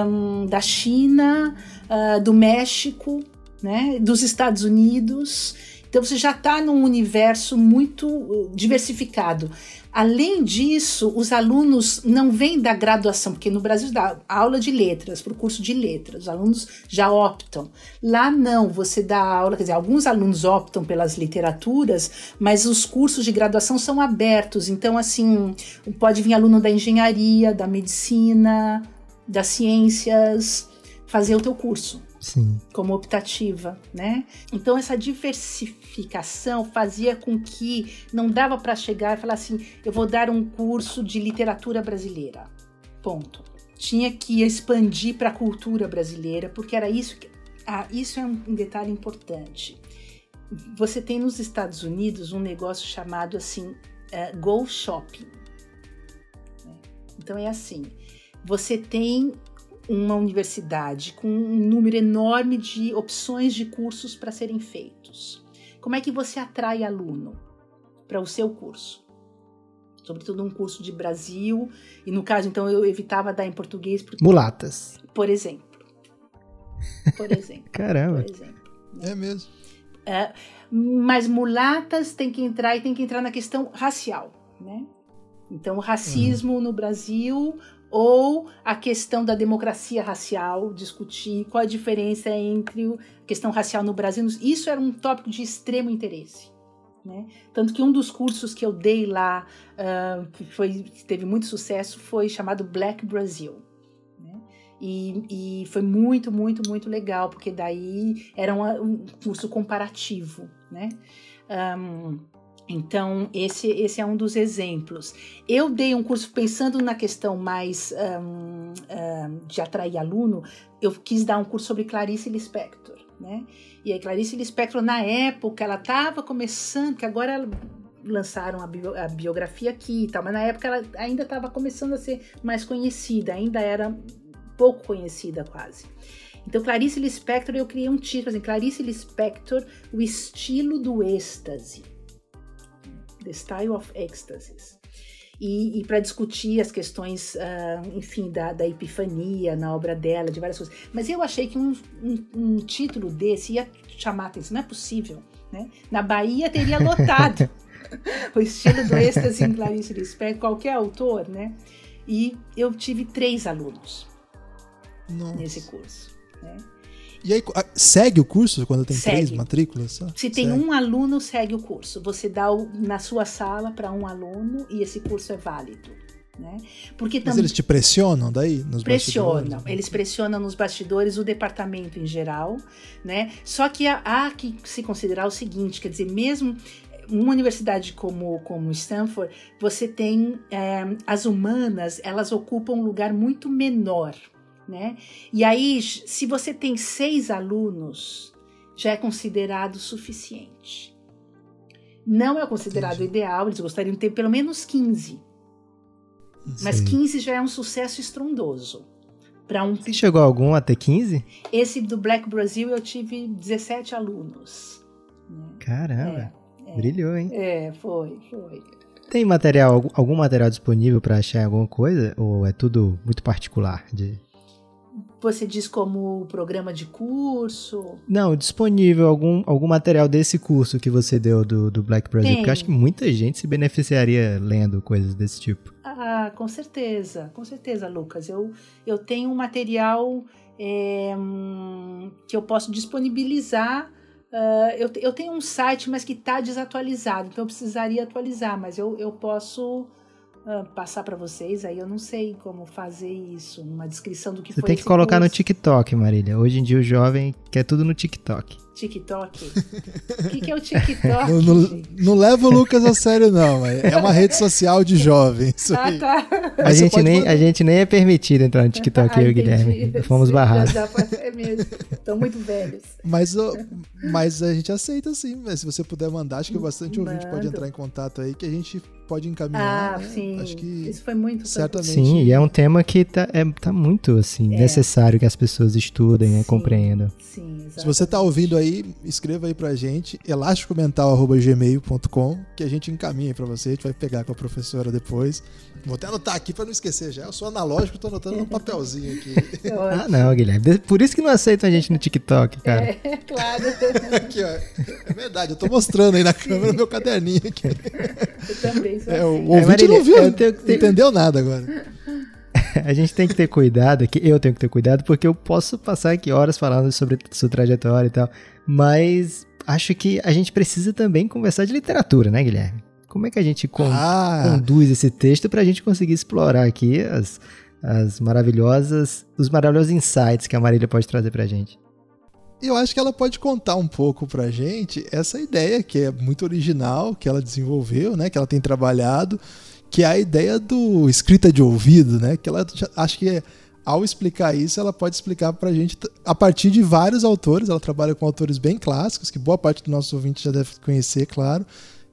um, da China, uh, do México, né? dos Estados Unidos. Então você já está num universo muito diversificado. Além disso, os alunos não vêm da graduação, porque no Brasil dá aula de letras, para o curso de letras, os alunos já optam. Lá não, você dá aula, quer dizer, alguns alunos optam pelas literaturas, mas os cursos de graduação são abertos. Então, assim, pode vir aluno da engenharia, da medicina, das ciências, fazer o teu curso. Sim. como optativa, né? Então essa diversificação fazia com que não dava para chegar e falar assim, eu vou dar um curso de literatura brasileira. Ponto. Tinha que expandir para a cultura brasileira, porque era isso que ah, isso é um, detalhe importante. Você tem nos Estados Unidos um negócio chamado assim uh, Go Shopping. Né? Então é assim, você tem uma universidade com um número enorme de opções de cursos para serem feitos. Como é que você atrai aluno para o seu curso? Sobretudo um curso de Brasil, e no caso, então, eu evitava dar em português. Porque, Mulatas. Por exemplo. Por exemplo. (laughs) Caramba. Por exemplo. É mesmo. É, mas mulatas tem que entrar e tem que entrar na questão racial, né? Então, o racismo uhum. no Brasil ou a questão da democracia racial, discutir qual a diferença entre a questão racial no Brasil. Isso era um tópico de extremo interesse. Né? Tanto que um dos cursos que eu dei lá, uh, que, foi, que teve muito sucesso, foi chamado Black Brasil. Né? E, e, foi muito, muito, muito legal, porque daí era um, um curso comparativo. Né? Um, então, esse, esse é um dos exemplos. Eu dei um curso pensando na questão mais um, um, de atrair aluno, eu quis dar um curso sobre Clarice Lispector, né? E a Clarice Lispector, na época, ela estava começando, que agora lançaram a, bio, a biografia aqui e tal, mas na época ela ainda estava começando a ser mais conhecida, ainda era pouco conhecida quase. Então, Clarice Lispector, eu criei um título assim, Clarice Lispector, o estilo do êxtase. The Style of Ecstasies. E, e para discutir as questões, uh, enfim, da, da epifania na obra dela, de várias coisas. Mas eu achei que um, um, um título desse ia chamar atenção, não é possível. Né? Na Bahia teria lotado (laughs) o estilo do êxtase em Clarice Lispector, qualquer autor, né? E eu tive três alunos Nossa. nesse curso. Né? E aí, segue o curso quando tem segue. três matrículas? Se tem segue. um aluno, segue o curso. Você dá o, na sua sala para um aluno e esse curso é válido. Né? Porque Mas eles te pressionam daí nos pressionam, bastidores? Eles pressionam nos bastidores o departamento em geral, né? Só que há, há que se considerar o seguinte, quer dizer, mesmo uma universidade como, como Stanford, você tem é, as humanas, elas ocupam um lugar muito menor, né? E aí, se você tem seis alunos, já é considerado suficiente. Não é considerado Entendi. ideal, eles gostariam de ter pelo menos 15. Mas 15 já é um sucesso estrondoso. Para um... Você chegou a algum até 15? Esse do Black Brasil eu tive 17 alunos. Né? Caramba, é, é, brilhou, hein? É, foi, foi. Tem material, algum material disponível para achar alguma coisa? Ou é tudo muito particular de você diz como programa de curso? Não, disponível algum, algum material desse curso que você deu do, do Black Brasil, Tem. porque acho que muita gente se beneficiaria lendo coisas desse tipo. Ah, com certeza, com certeza, Lucas. Eu, eu tenho um material é, que eu posso disponibilizar. Uh, eu, eu tenho um site, mas que está desatualizado, então eu precisaria atualizar, mas eu, eu posso uh, passar para vocês, aí eu não sei como fazer isso, uma descrição do que Você foi tem que colocar curso. no TikTok, Marília. Hoje em dia o jovem quer tudo no TikTok. TikTok? o que, (laughs) que, é o TikTok? Não, não, não, leva o Lucas a sério, não. É uma rede social de jovens. Ah, tá. (laughs) A gente, nem, a gente nem é permitido entrar no TikTok, ah, eu e o Guilherme. (laughs) Fomos barrados. é mesmo. Estão muito velhos. Mas, mas a gente aceita sim. Se você puder mandar, acho que bastante Mando. ouvinte pode entrar em contato aí, que a gente pode encaminhar. Ah, né? sim. Acho que Isso foi muito certamente. Sim, e é um tema que tá, é, tá muito assim, é. necessário que as pessoas estudem, né, compreendam. Sim, exatamente. Se você tá ouvindo aí, escreva aí pra gente, elasticomental.gmail.com, que a gente encaminha para você, a gente vai pegar com a professora depois. Vou até anotar aqui para não esquecer já. Eu sou analógico, tô anotando no papelzinho aqui. (laughs) ah, não, Guilherme. Por isso que não aceitam a gente no TikTok, cara. É, (laughs) claro. (laughs) aqui, ó. É verdade, eu tô mostrando aí na câmera meu caderninho aqui. Eu também sou é, O assim. ouvinte é, Marília, não viu, tenho, tenho... entendeu nada agora. a gente tem que ter cuidado aqui, eu tenho que ter cuidado, porque eu posso passar aqui horas falando sobre sua trajetória e tal, mas acho que a gente precisa também conversar de literatura, né, Guilherme? Como é que a gente con ah. conduz esse texto para a gente conseguir explorar aqui as, as maravilhosas, os maravilhosos insights que a Marília pode trazer para a gente? Eu acho que ela pode contar um pouco pra gente essa ideia que é muito original, que ela desenvolveu, né, que ela tem trabalhado, que é a ideia do escrita de ouvido, né, que ela acho que é, ao explicar isso, ela pode explicar pra gente a partir de vários autores, ela trabalha com autores bem clássicos, que boa parte dos nossos ouvintes já deve conhecer, claro,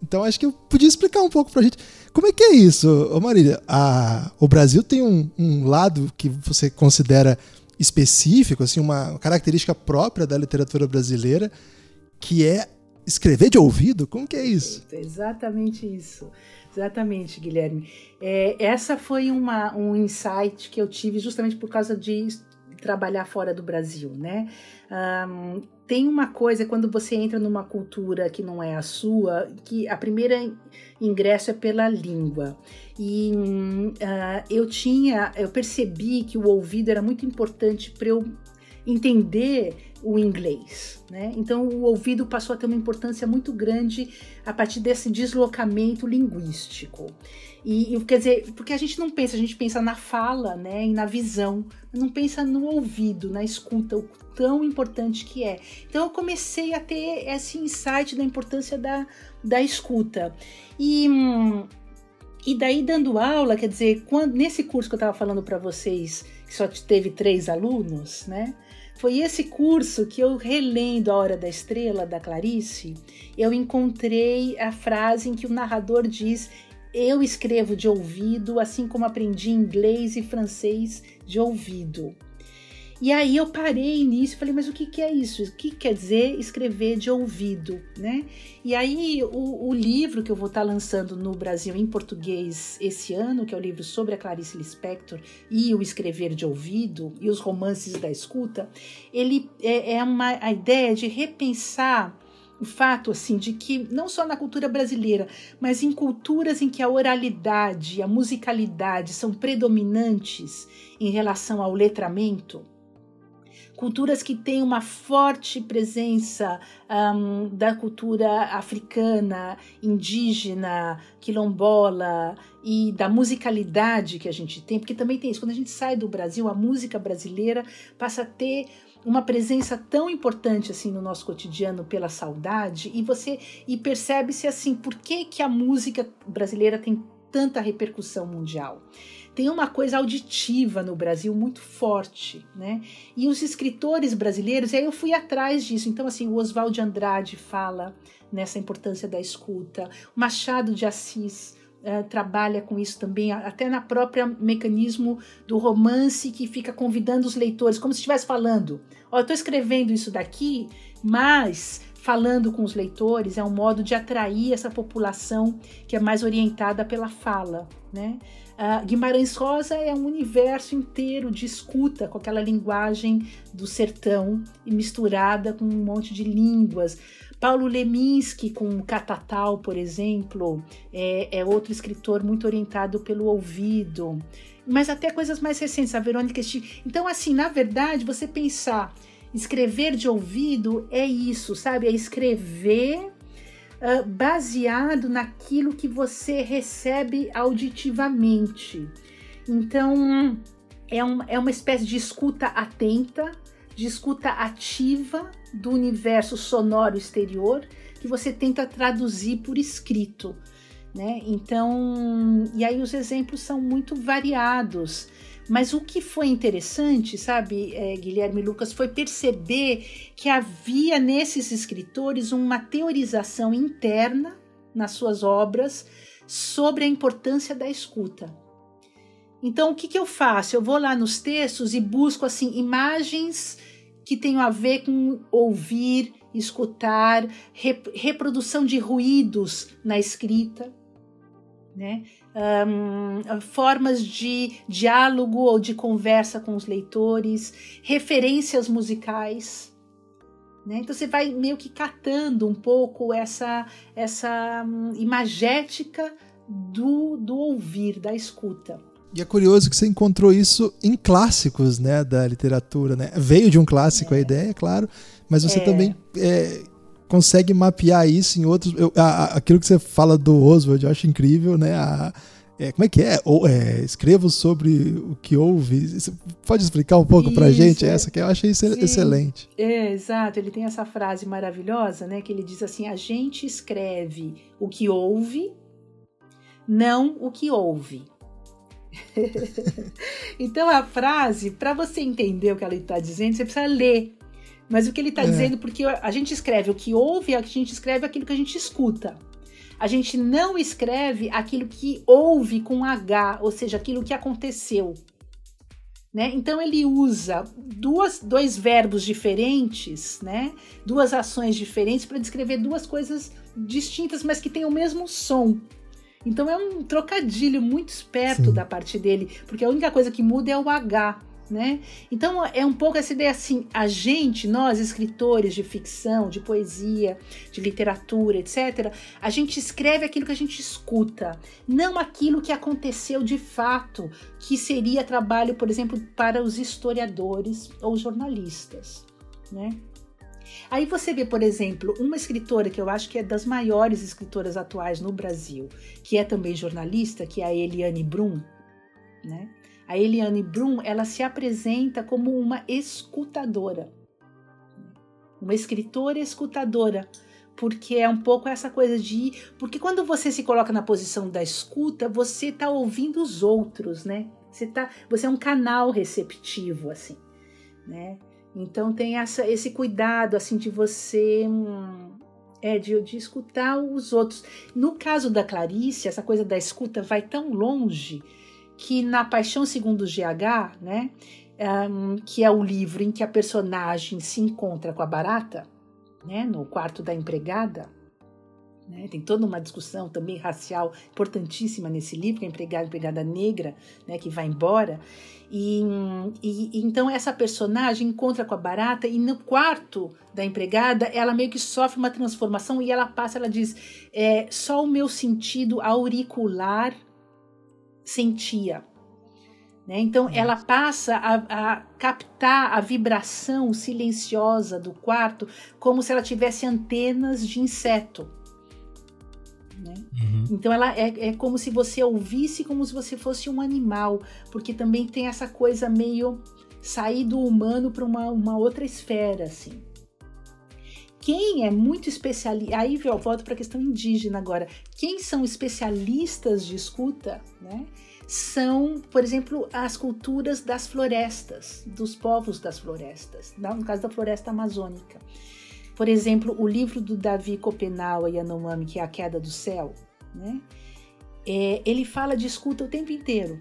então acho que eu podia explicar um pouco pra gente como é que é isso, ô Marília. A, o Brasil tem um, um lado que você considera específico, assim, uma característica própria da literatura brasileira, que é escrever de ouvido? Como que é isso? Exatamente isso. Exatamente, Guilherme. É, essa foi uma, um insight que eu tive justamente por causa de trabalhar fora do Brasil, né? Um, tem uma coisa quando você entra numa cultura que não é a sua, que a primeira ingresso é pela língua. E uh, eu tinha, eu percebi que o ouvido era muito importante para eu entender o inglês, né? Então o ouvido passou a ter uma importância muito grande a partir desse deslocamento linguístico. E, e, quer dizer, porque a gente não pensa, a gente pensa na fala, né, e na visão, não pensa no ouvido, na escuta, o tão importante que é. Então eu comecei a ter esse insight da importância da, da escuta. E, e daí dando aula, quer dizer, quando, nesse curso que eu estava falando para vocês, que só teve três alunos, né? Foi esse curso que eu relendo A Hora da Estrela da Clarice, eu encontrei a frase em que o narrador diz: "Eu escrevo de ouvido, assim como aprendi inglês e francês de ouvido". E aí eu parei nisso e falei, mas o que, que é isso? O que quer dizer escrever de ouvido, né? E aí o, o, livro que eu vou estar lançando no Brasil em português esse ano, que é o livro sobre a Clarice Lispector e o escrever de ouvido e os romances da escuta, ele é, é uma a ideia de repensar o fato assim de que não só na cultura brasileira, mas em culturas em que a oralidade, a musicalidade são predominantes em relação ao letramento, culturas que têm uma forte presença um, da cultura africana, indígena, quilombola e da musicalidade que a gente tem, porque também tem isso. Quando a gente sai do Brasil, a música brasileira passa a ter uma presença tão importante assim no nosso cotidiano pela saudade e você e percebe-se assim por que que a música brasileira tem tanta repercussão mundial tem uma coisa auditiva no Brasil muito forte, né? E os escritores brasileiros, e aí eu fui atrás disso. Então, assim, o Oswald de Andrade fala nessa importância da escuta, o Machado de Assis. Uh, trabalha com isso também, até na própria mecanismo do romance que fica convidando os leitores, como se estivesse falando: Ó, oh, eu estou escrevendo isso daqui, mas falando com os leitores é um modo de atrair essa população que é mais orientada pela fala, né? Uh, Guimarães Rosa é um universo inteiro de escuta com aquela linguagem do sertão e misturada com um monte de línguas. Paulo Leminski com Catatal, por exemplo, é, é outro escritor muito orientado pelo ouvido. Mas até coisas mais recentes, a Verônica Então, assim, na verdade, você pensar escrever de ouvido é isso, sabe? É escrever uh, baseado naquilo que você recebe auditivamente. Então, é, um, é uma espécie de escuta atenta, de escuta ativa do universo sonoro exterior que você tenta traduzir por escrito. Né? Então, e aí os exemplos são muito variados. Mas o que foi interessante, sabe, é, Guilherme Lucas, foi perceber que havia nesses escritores uma teorização interna nas suas obras sobre a importância da escuta. Então, o que, que eu faço? Eu vou lá nos textos e busco assim imagens que tenham a ver com ouvir, escutar, rep reprodução de ruídos na escrita, né? Um, formas de diálogo ou de conversa com os leitores, referências musicais. Né? Então você vai meio que catando um pouco essa, essa um, imagética do, do ouvir, da escuta. E é curioso que você encontrou isso em clássicos né, da literatura. Né? Veio de um clássico é. a ideia, é claro, mas você é. também é, consegue mapear isso em outros. Eu, a, aquilo que você fala do Oswald, eu acho incrível, né? A, é, como é que é? Ou, é? Escrevo sobre o que houve. Você pode explicar um pouco para pra gente essa que eu achei Sim. excelente. É, exato. Ele tem essa frase maravilhosa, né? Que ele diz assim: a gente escreve o que houve, não o que houve. (laughs) então a frase, para você entender o que ela está dizendo, você precisa ler mas o que ele está é. dizendo, porque a gente escreve o que ouve, a gente escreve aquilo que a gente escuta. A gente não escreve aquilo que ouve com H, ou seja, aquilo que aconteceu. Né? Então ele usa duas, dois verbos diferentes, né? duas ações diferentes para descrever duas coisas distintas, mas que têm o mesmo som. Então é um trocadilho muito esperto Sim. da parte dele, porque a única coisa que muda é o H né? Então é um pouco essa ideia assim, a gente, nós escritores de ficção, de poesia, de literatura, etc, a gente escreve aquilo que a gente escuta, não aquilo que aconteceu de fato, que seria trabalho, por exemplo, para os historiadores ou jornalistas, né? Aí você vê, por exemplo, uma escritora que eu acho que é das maiores escritoras atuais no Brasil, que é também jornalista, que é a Eliane Brum, né? A Eliane Brum, ela se apresenta como uma escutadora. Uma escritora escutadora, porque é um pouco essa coisa de, porque quando você se coloca na posição da escuta, você está ouvindo os outros, né? Você tá, você é um canal receptivo assim, né? Então tem essa, esse cuidado assim de você hum, é de, de escutar os outros. No caso da Clarice, essa coisa da escuta vai tão longe que na Paixão Segundo GH, né, um, que é o livro em que a personagem se encontra com a barata, né, no quarto da empregada, né, tem toda uma discussão também racial importantíssima nesse livro, que é a empregada, empregada negra, né, que vai embora. E, e, então essa personagem encontra com a barata e no quarto da empregada ela meio que sofre uma transformação e ela passa, ela diz, é, só o meu sentido auricular sentia. Né? Então ela passa a, a, captar a vibração silenciosa do quarto como se ela tivesse antenas de inseto. Né? Uhum. Então ela é, é como se você ouvisse como se você fosse um animal, porque também tem essa coisa meio sair do humano para uma, uma outra esfera, assim. Quem é muito especialista, aí eu volto para a questão indígena agora. Quem são especialistas de escuta, né? São, por exemplo, as culturas das florestas, dos povos das florestas, no caso da floresta amazônica. Por exemplo, o livro do Davi Copenaua Yanomami, que é A Queda do Céu, né? É, ele fala de escuta o tempo inteiro.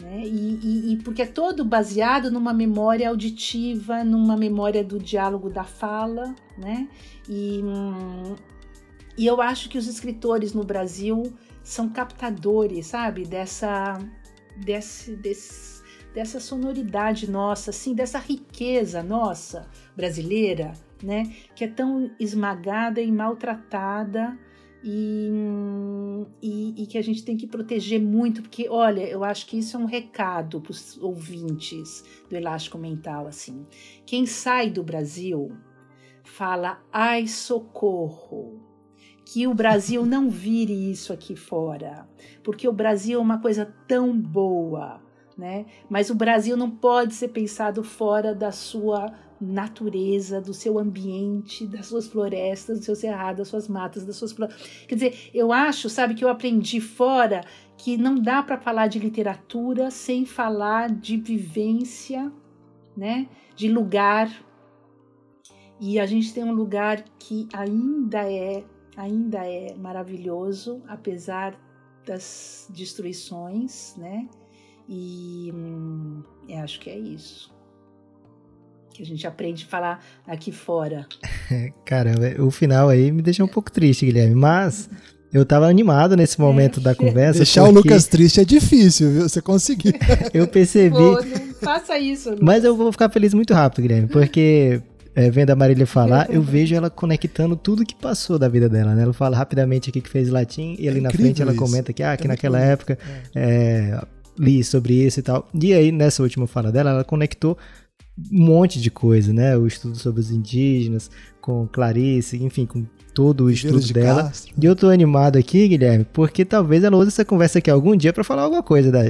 Né? E, e, e, porque é todo baseado numa memória auditiva, numa memória do diálogo da fala, né? E, hum, e eu acho que os escritores no Brasil são captadores, sabe, dessa, desse, desse, dessa sonoridade nossa, assim, dessa riqueza nossa brasileira, né? Que é tão esmagada e maltratada e, e, e, que a gente tem que proteger muito, porque, olha, eu acho que isso é um recado para os ouvintes do Elástico Mental, assim. Quem sai do Brasil fala, ai, socorro, que o Brasil não vire isso aqui fora, porque o Brasil é uma coisa tão boa, né? Mas o Brasil não pode ser pensado fora da sua natureza, do seu ambiente, das suas florestas, do seu cerrado, das suas matas, das suas Quer dizer, eu acho, sabe, que eu aprendi fora que não dá para falar de literatura sem falar de vivência, né? De lugar. E a gente tem um lugar que ainda é, ainda é maravilhoso, apesar das destruições, né? E hum, acho que é isso que a gente aprende a falar aqui fora. (laughs) Caramba, o final aí me deixa um pouco triste, Guilherme, mas eu tava animado nesse momento é, da (laughs) conversa. Deixar o Lucas triste é difícil, viu? Você conseguiu. (laughs) eu percebi. Pô, não faça isso. Lucas. Mas eu vou ficar feliz muito rápido, Guilherme, porque é, vendo a Marília falar, eu vejo ela conectando tudo que passou da vida dela, né? Ela fala rapidamente aqui que fez latim e ali é na frente ela isso. comenta que, ah, que é naquela época é. li sobre isso e tal. E aí, nessa última fala dela, ela conectou um monte de coisa, né? O estudo sobre os indígenas, com Clarice, enfim, com todo o estudo de dela. Castro. E eu tô animado aqui, Guilherme, porque talvez ela use essa conversa aqui algum dia para falar alguma coisa da,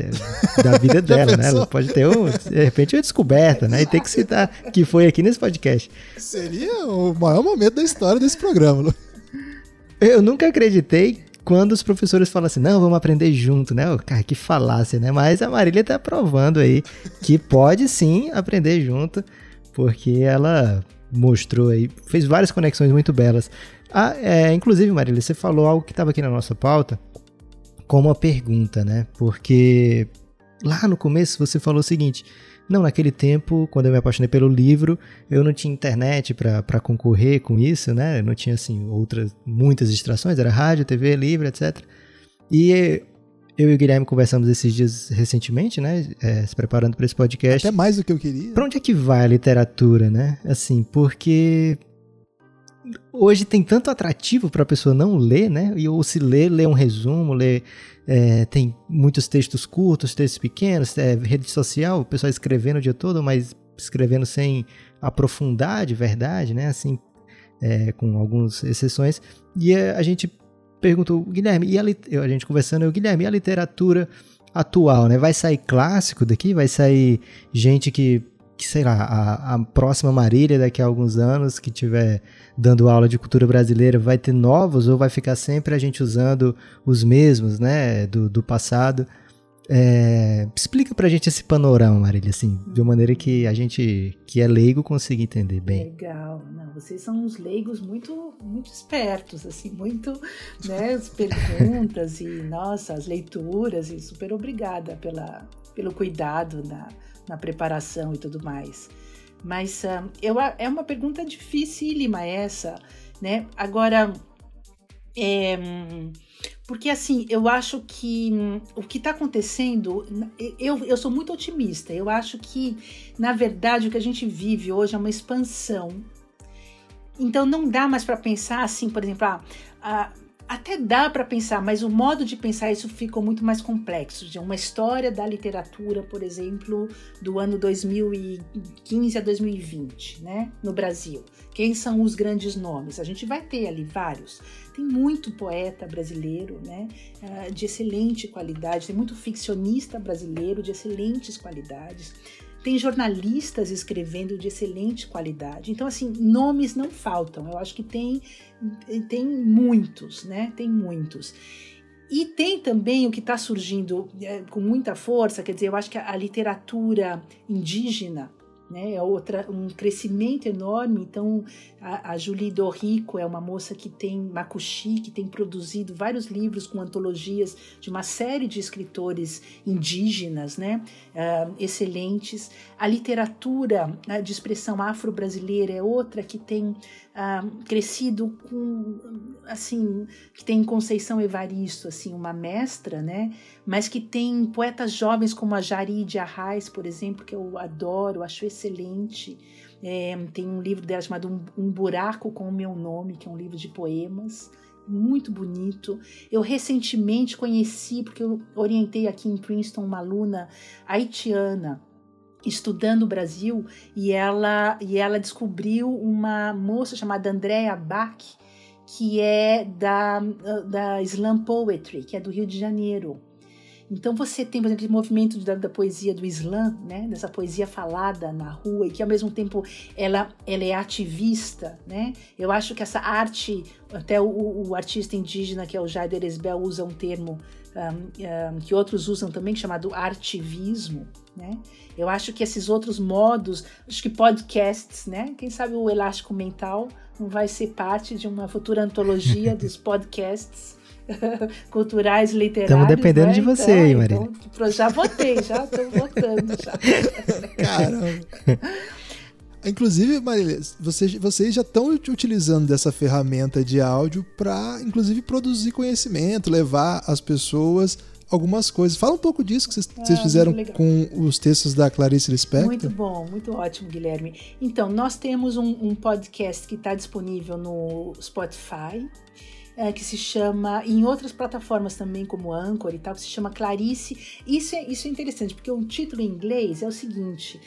da vida (laughs) dela, né? Ela pode ter, um, de repente, uma descoberta, né? E ter que citar que foi aqui nesse podcast. Seria o maior momento da história desse programa, Eu nunca acreditei quando os professores falam assim, não, vamos aprender junto, né? Cara, que falácia, né? Mas a Marília tá provando aí que pode sim aprender junto, porque ela mostrou aí, fez várias conexões muito belas. Ah, é, inclusive, Marília, você falou algo que estava aqui na nossa pauta como uma pergunta, né? Porque lá no começo você falou o seguinte: não, naquele tempo, quando eu me apaixonei pelo livro, eu não tinha internet para concorrer com isso, né? Eu não tinha, assim, outras, muitas distrações, era rádio, TV, livro, etc. E eu e o Guilherme conversamos esses dias recentemente, né? É, se preparando para esse podcast. Até mais do que eu queria. Para onde é que vai a literatura, né? Assim, porque hoje tem tanto atrativo para a pessoa não ler, né? E ou se ler, ler um resumo, ler é, tem muitos textos curtos, textos pequenos, é, rede social, o pessoal escrevendo o dia todo, mas escrevendo sem aprofundar de verdade, né? Assim, é, com algumas exceções. E a gente perguntou, Guilherme, e a, a gente conversando, eu, Guilherme, e a literatura atual, né? Vai sair clássico daqui? Vai sair gente que que, sei lá, a, a próxima Marília daqui a alguns anos que tiver dando aula de cultura brasileira vai ter novos ou vai ficar sempre a gente usando os mesmos, né, do, do passado? É, explica pra gente esse panorama, Marília, assim, de uma maneira que a gente que é leigo consiga entender bem. Legal, não, vocês são uns leigos muito, muito espertos, assim, muito, né, as perguntas e, nossa, as leituras e super obrigada pela, pelo cuidado na, na preparação e tudo mais. Mas uh, eu, é uma pergunta dificílima essa, né? Agora, é, porque assim, eu acho que hum, o que está acontecendo, eu, eu sou muito otimista. Eu acho que, na verdade, o que a gente vive hoje é uma expansão. Então não dá mais para pensar assim, por exemplo, ah, ah, até dá para pensar, mas o modo de pensar isso ficou muito mais complexo. De uma história da literatura, por exemplo, do ano 2015 a 2020, né, no Brasil. Quem são os grandes nomes? A gente vai ter ali vários. Tem muito poeta brasileiro, né, ah, de excelente qualidade. Tem muito ficcionista brasileiro de excelentes qualidades tem jornalistas escrevendo de excelente qualidade. Então, assim, nomes não faltam. Eu acho que tem, tem muitos, né? Tem muitos. E tem também o que está surgindo é, com muita força, quer dizer, eu acho que a, a literatura indígena né? É outra, um crescimento enorme. Então, a, a Julie Dorrico é uma moça que tem, Makushi, que tem produzido vários livros com antologias de uma série de escritores indígenas, né? Uh, excelentes. A literatura né, de expressão afro-brasileira é outra que tem uh, crescido com, assim, que tem Conceição Evaristo, assim, uma mestra, né? Mas que tem poetas jovens como a Jari de Arraes, por exemplo, que eu adoro, acho excelente. É, tem um livro dela chamado um, Buraco com o Meu Nome, que é um livro de poemas muito bonito. Eu recentemente conheci, porque eu orientei aqui em Princeton uma aluna haitiana estudando o Brasil e ela e ela descobriu uma moça chamada Andrea Bach que é da, da Slam Poetry, que é do Rio de Janeiro. Então você tem, por exemplo, o movimento da, da, poesia do Islã, né? dessa poesia falada na rua e que ao mesmo tempo ela, ela é ativista. Né? Eu acho que essa arte, até o, o artista indígena que é o Jaider Esbel usa um termo um, um, que outros usam também, chamado artivismo, né? Eu acho que esses outros modos, acho que podcasts, né? Quem sabe o elástico mental não vai ser parte de uma futura antologia (laughs) dos podcasts (laughs) culturais, literários. Estamos dependendo né? de você, então, Maria. Então, já votei, já estou votando. Já. (laughs) Caramba. Inclusive, Marília, vocês, vocês já estão utilizando dessa ferramenta de áudio para, inclusive, produzir conhecimento, levar as pessoas algumas coisas. Fala um pouco disso que vocês, ah, vocês fizeram com os textos da Clarice Lispector. Muito bom, muito ótimo, Guilherme. Então, nós temos um, um podcast que está disponível no Spotify, é, que se chama, em outras plataformas também, como Anchor e tal, que se chama Clarice. Isso é, isso é interessante, porque o título em inglês é o seguinte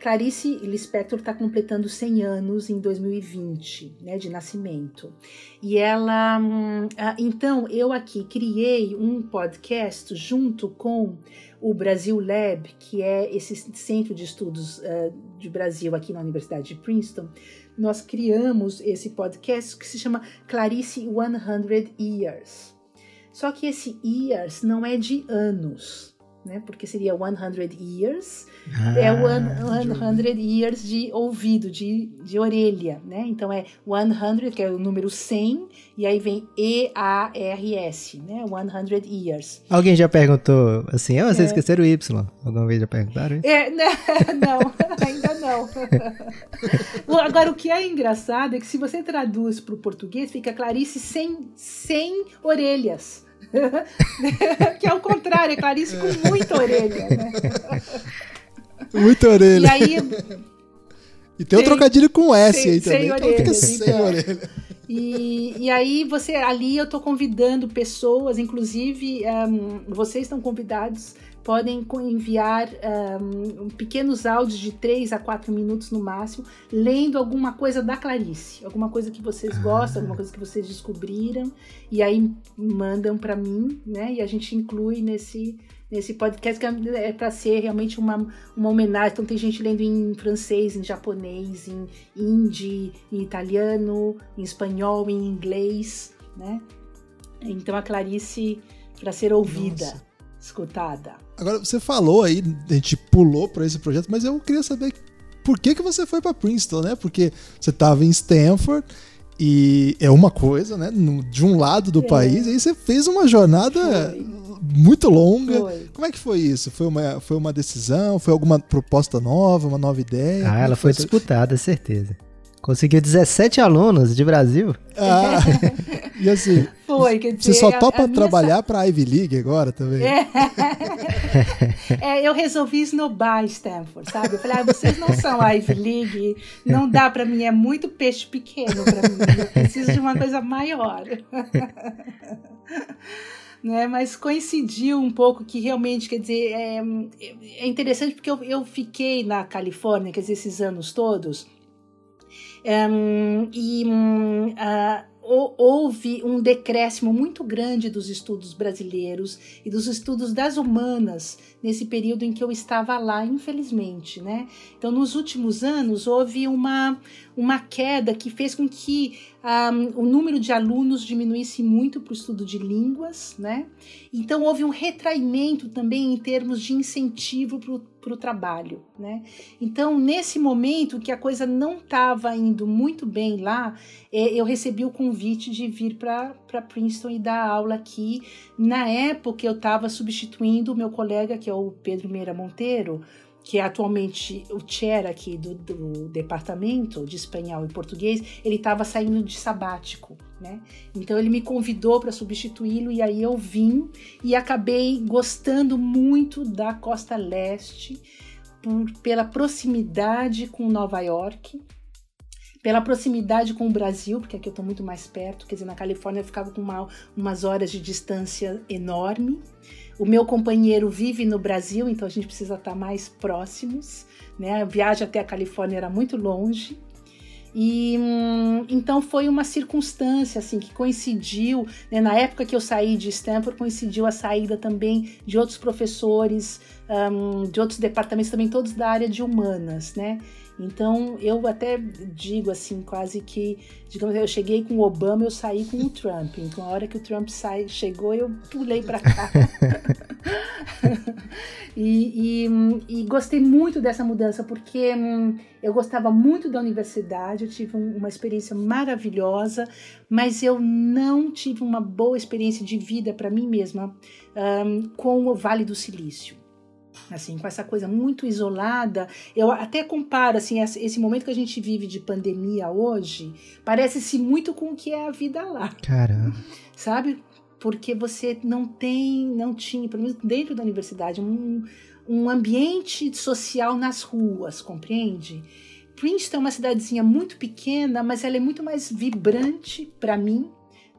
Clarice Lispector está completando 100 anos em 2020, né, de nascimento. E ela, hum, então eu aqui criei um podcast junto com o Brasil Lab, que é esse centro de estudos uh, de Brasil aqui na Universidade de Princeton. Nós criamos esse podcast que se chama Clarice 100 Years. Só que esse years não é de anos, né? Porque seria 100 years, ah, é 100 years de ouvido, de, de orelha, né? Então é 100, que é o número 100, e aí vem E-A-R-S, né? 100 years. Alguém já perguntou assim, oh, vocês é. esqueceram o Y? Alguma vez já perguntaram isso? É, (laughs) né? não, ainda não. Agora, o que é engraçado é que se você traduz para o português, fica Clarice sem, sem orelhas. (laughs) que é o contrário, é Clarice com muita orelha, né? (laughs) Muita orelha. E aí. E tem, um trocadilho com S sem, aí também. Sem orelha, então sem então. orelha. E, e aí você ali eu tô convidando pessoas, inclusive um, vocês estão convidados podem enviar um, pequenos áudios de 3 a 4 minutos no máximo, lendo alguma coisa da Clarice, alguma coisa que vocês ah. gostam, alguma coisa que vocês descobriram, e aí mandam para mim, né? E a gente inclui nesse nesse podcast que é, é para ser realmente uma, uma homenagem. Então tem gente lendo em francês, em japonês, em hindi, em italiano, em espanhol, em inglês, né? Então a Clarice para ser ouvida, Nossa. escutada. Agora, você falou aí, a gente pulou para esse projeto, mas eu queria saber por que, que você foi para Princeton, né? Porque você estava em Stanford e é uma coisa, né? De um lado do é. país, e aí você fez uma jornada foi. muito longa. Foi. Como é que foi isso? Foi uma, foi uma decisão? Foi alguma proposta nova, uma nova ideia? Ah, ela foi, foi disputada, certeza. Conseguiu 17 alunos de Brasil. Ah, e assim, (laughs) Foi, quer dizer, você só topa a, a trabalhar para a Ivy League agora também? É. (laughs) é, eu resolvi esnobar Stanford, sabe? Eu falei, ah, vocês não são a Ivy League, não dá para mim, é muito peixe pequeno para mim, eu preciso de uma coisa maior. (laughs) né? Mas coincidiu um pouco que realmente, quer dizer, é, é interessante porque eu, eu fiquei na Califórnia, quer dizer, esses anos todos, um, e uh, houve um decréscimo muito grande dos estudos brasileiros e dos estudos das humanas nesse período em que eu estava lá, infelizmente, né? Então, nos últimos anos houve uma uma queda que fez com que um, o número de alunos diminuísse muito para o estudo de línguas, né? Então houve um retraimento também em termos de incentivo para o trabalho, né? Então nesse momento que a coisa não estava indo muito bem lá, é, eu recebi o convite de vir para Princeton e dar aula aqui. Na época eu estava substituindo o meu colega que é o Pedro Meira Monteiro que é atualmente o chair aqui do, do departamento de espanhol e português, ele estava saindo de sabático, né? Então ele me convidou para substituí-lo e aí eu vim e acabei gostando muito da costa leste por, pela proximidade com Nova York, pela proximidade com o Brasil, porque aqui eu estou muito mais perto, quer dizer, na Califórnia eu ficava com uma, umas horas de distância enorme. O meu companheiro vive no Brasil, então a gente precisa estar mais próximos. Né? A viagem até a Califórnia era muito longe. E hum, então foi uma circunstância assim que coincidiu, né? na época que eu saí de Stanford, coincidiu a saída também de outros professores, um, de outros departamentos também, todos da área de humanas, né? Então eu até digo assim, quase que, digamos, eu cheguei com o Obama, eu saí com o Trump. Então a hora que o Trump sai, chegou, eu pulei para cá. (laughs) e, e, e, gostei muito dessa mudança, porque hum, eu gostava muito da universidade, eu tive um, uma experiência maravilhosa, mas eu não tive uma boa experiência de vida para mim mesma um, com o Vale do Silício assim, com essa coisa muito isolada. Eu até comparo assim esse momento que a gente vive de pandemia hoje, parece-se muito com o que é a vida lá. Caramba. Sabe? Porque você não tem, não tinha, pelo menos dentro da universidade, um, um ambiente social nas ruas, compreende? Princeton é uma cidadezinha muito pequena, mas ela é muito mais vibrante para mim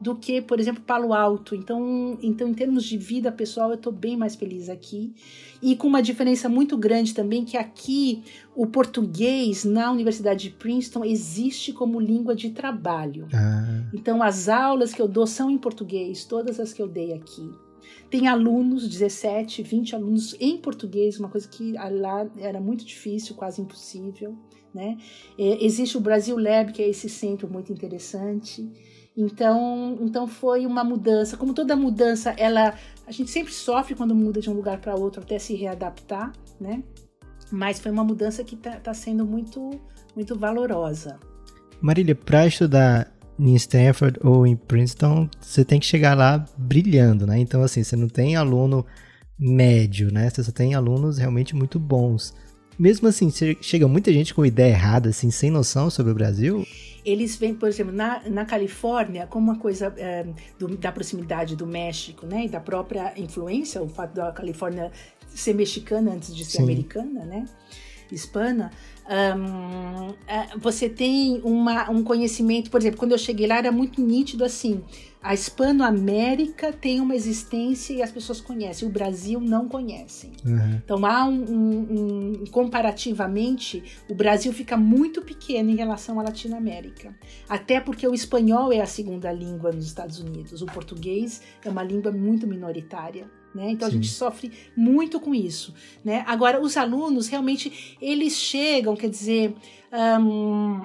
do que, por exemplo, Palo Alto. Então, então em termos de vida pessoal, eu estou bem mais feliz aqui. E com uma diferença muito grande também, que aqui o português na Universidade de Princeton existe como língua de trabalho. Ah. Então, as aulas que eu dou são em português, todas as que eu dei aqui. Tem alunos, 17, 20 alunos em português, uma coisa que lá era muito difícil, quase impossível. Né? É, existe o Brasil Lab, que é esse centro muito interessante. Então, então foi uma mudança. Como toda mudança, ela a gente sempre sofre quando muda de um lugar para outro até se readaptar, né? Mas foi uma mudança que está tá sendo muito muito valorosa. Marília, para estudar em Stanford ou em Princeton, você tem que chegar lá brilhando, né? Então, assim, você não tem aluno médio, né? Você só tem alunos realmente muito bons. Mesmo assim, chega muita gente com ideia errada, assim, sem noção sobre o Brasil eles vêm, por exemplo, na, na Califórnia, como uma coisa é, do, da proximidade do México, né, e da própria influência, o fato da Califórnia ser mexicana antes de ser Sim. americana, né, hispana, um, você tem uma, um conhecimento, por exemplo, quando eu cheguei lá era muito nítido assim, a Hispano-América tem uma existência e as pessoas conhecem, o Brasil não conhecem. Uhum. Então há um, um, um, comparativamente, o Brasil fica muito pequeno em relação à Latinoamérica. Até porque o espanhol é a segunda língua nos Estados Unidos, o português é uma língua muito minoritária. Né? Então Sim. a gente sofre muito com isso. Né? Agora, os alunos realmente eles chegam, quer dizer. Um,